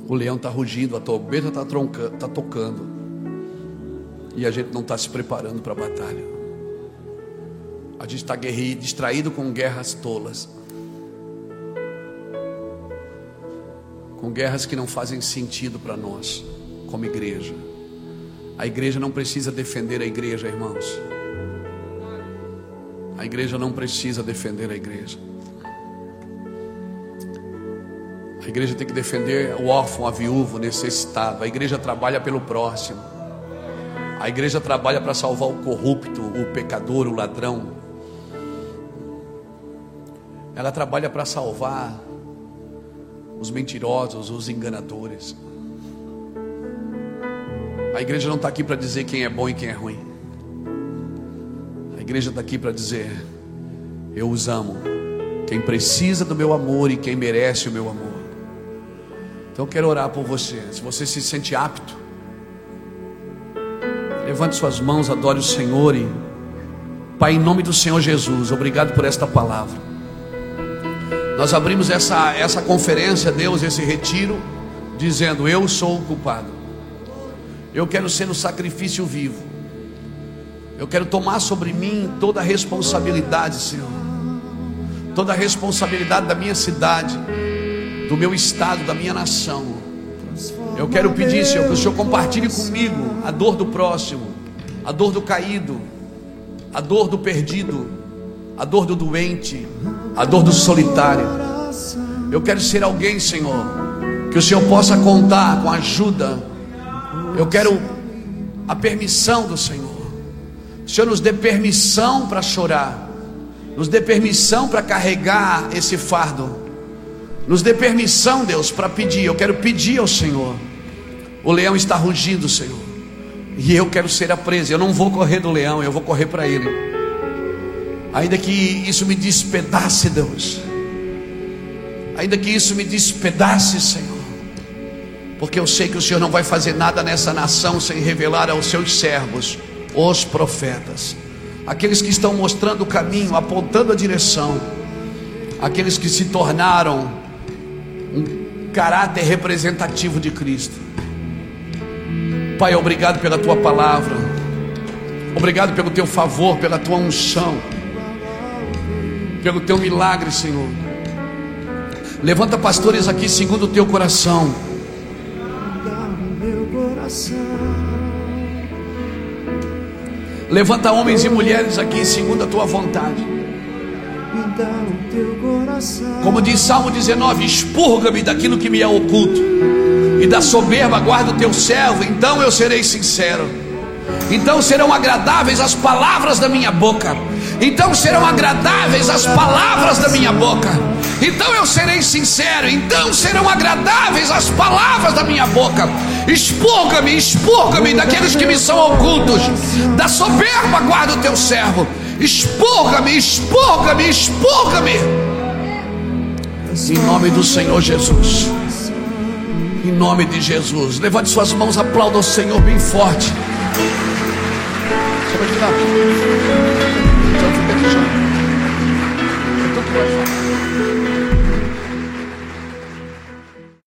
O leão está rugindo, a trombeta está tá tocando, e a gente não está se preparando para a batalha. A gente está distraído com guerras tolas. Com guerras que não fazem sentido para nós, como igreja. A igreja não precisa defender a igreja, irmãos. A igreja não precisa defender a igreja. A igreja tem que defender o órfão, a viúvo, o necessitado. A igreja trabalha pelo próximo. A igreja trabalha para salvar o corrupto, o pecador, o ladrão. Ela trabalha para salvar os mentirosos, os enganadores. A igreja não está aqui para dizer quem é bom e quem é ruim. Igreja está aqui para dizer: Eu os amo. Quem precisa do meu amor e quem merece o meu amor. Então eu quero orar por você. Se você se sente apto, levante suas mãos, adore o Senhor e Pai, em nome do Senhor Jesus, obrigado por esta palavra. Nós abrimos essa, essa conferência, Deus, esse retiro, dizendo: Eu sou o culpado. Eu quero ser o sacrifício vivo. Eu quero tomar sobre mim toda a responsabilidade, Senhor. Toda a responsabilidade da minha cidade, do meu estado, da minha nação. Eu quero pedir, Senhor, que o Senhor compartilhe comigo a dor do próximo, a dor do caído, a dor do perdido, a dor do doente, a dor do solitário. Eu quero ser alguém, Senhor, que o Senhor possa contar com a ajuda. Eu quero a permissão do Senhor. O Senhor nos dê permissão para chorar, nos dê permissão para carregar esse fardo, nos dê permissão, Deus, para pedir. Eu quero pedir ao Senhor. O leão está rugindo, Senhor, e eu quero ser a presa. Eu não vou correr do leão, eu vou correr para ele. Ainda que isso me despedace, Deus. Ainda que isso me despedace, Senhor. Porque eu sei que o Senhor não vai fazer nada nessa nação sem revelar aos seus servos, os profetas. Aqueles que estão mostrando o caminho, apontando a direção. Aqueles que se tornaram um caráter representativo de Cristo. Pai, obrigado pela tua palavra. Obrigado pelo teu favor, pela tua unção pelo teu milagre, Senhor. Levanta pastores aqui segundo o teu coração. Levanta homens e mulheres aqui segundo a tua vontade. Como diz Salmo 19: expurga-me daquilo que me é oculto, e da soberba guarda o teu servo, então eu serei sincero. Então serão agradáveis as palavras da minha boca então serão agradáveis as palavras da minha boca. Então eu serei sincero, então serão agradáveis as palavras da minha boca. Expurga-me, expurga-me daqueles que me são ocultos. Da soberba guarda o teu servo. Expurga-me, expurga-me, expurga-me. Em nome do Senhor Jesus. Em nome de Jesus. Levante suas mãos, aplauda o Senhor bem forte. Só para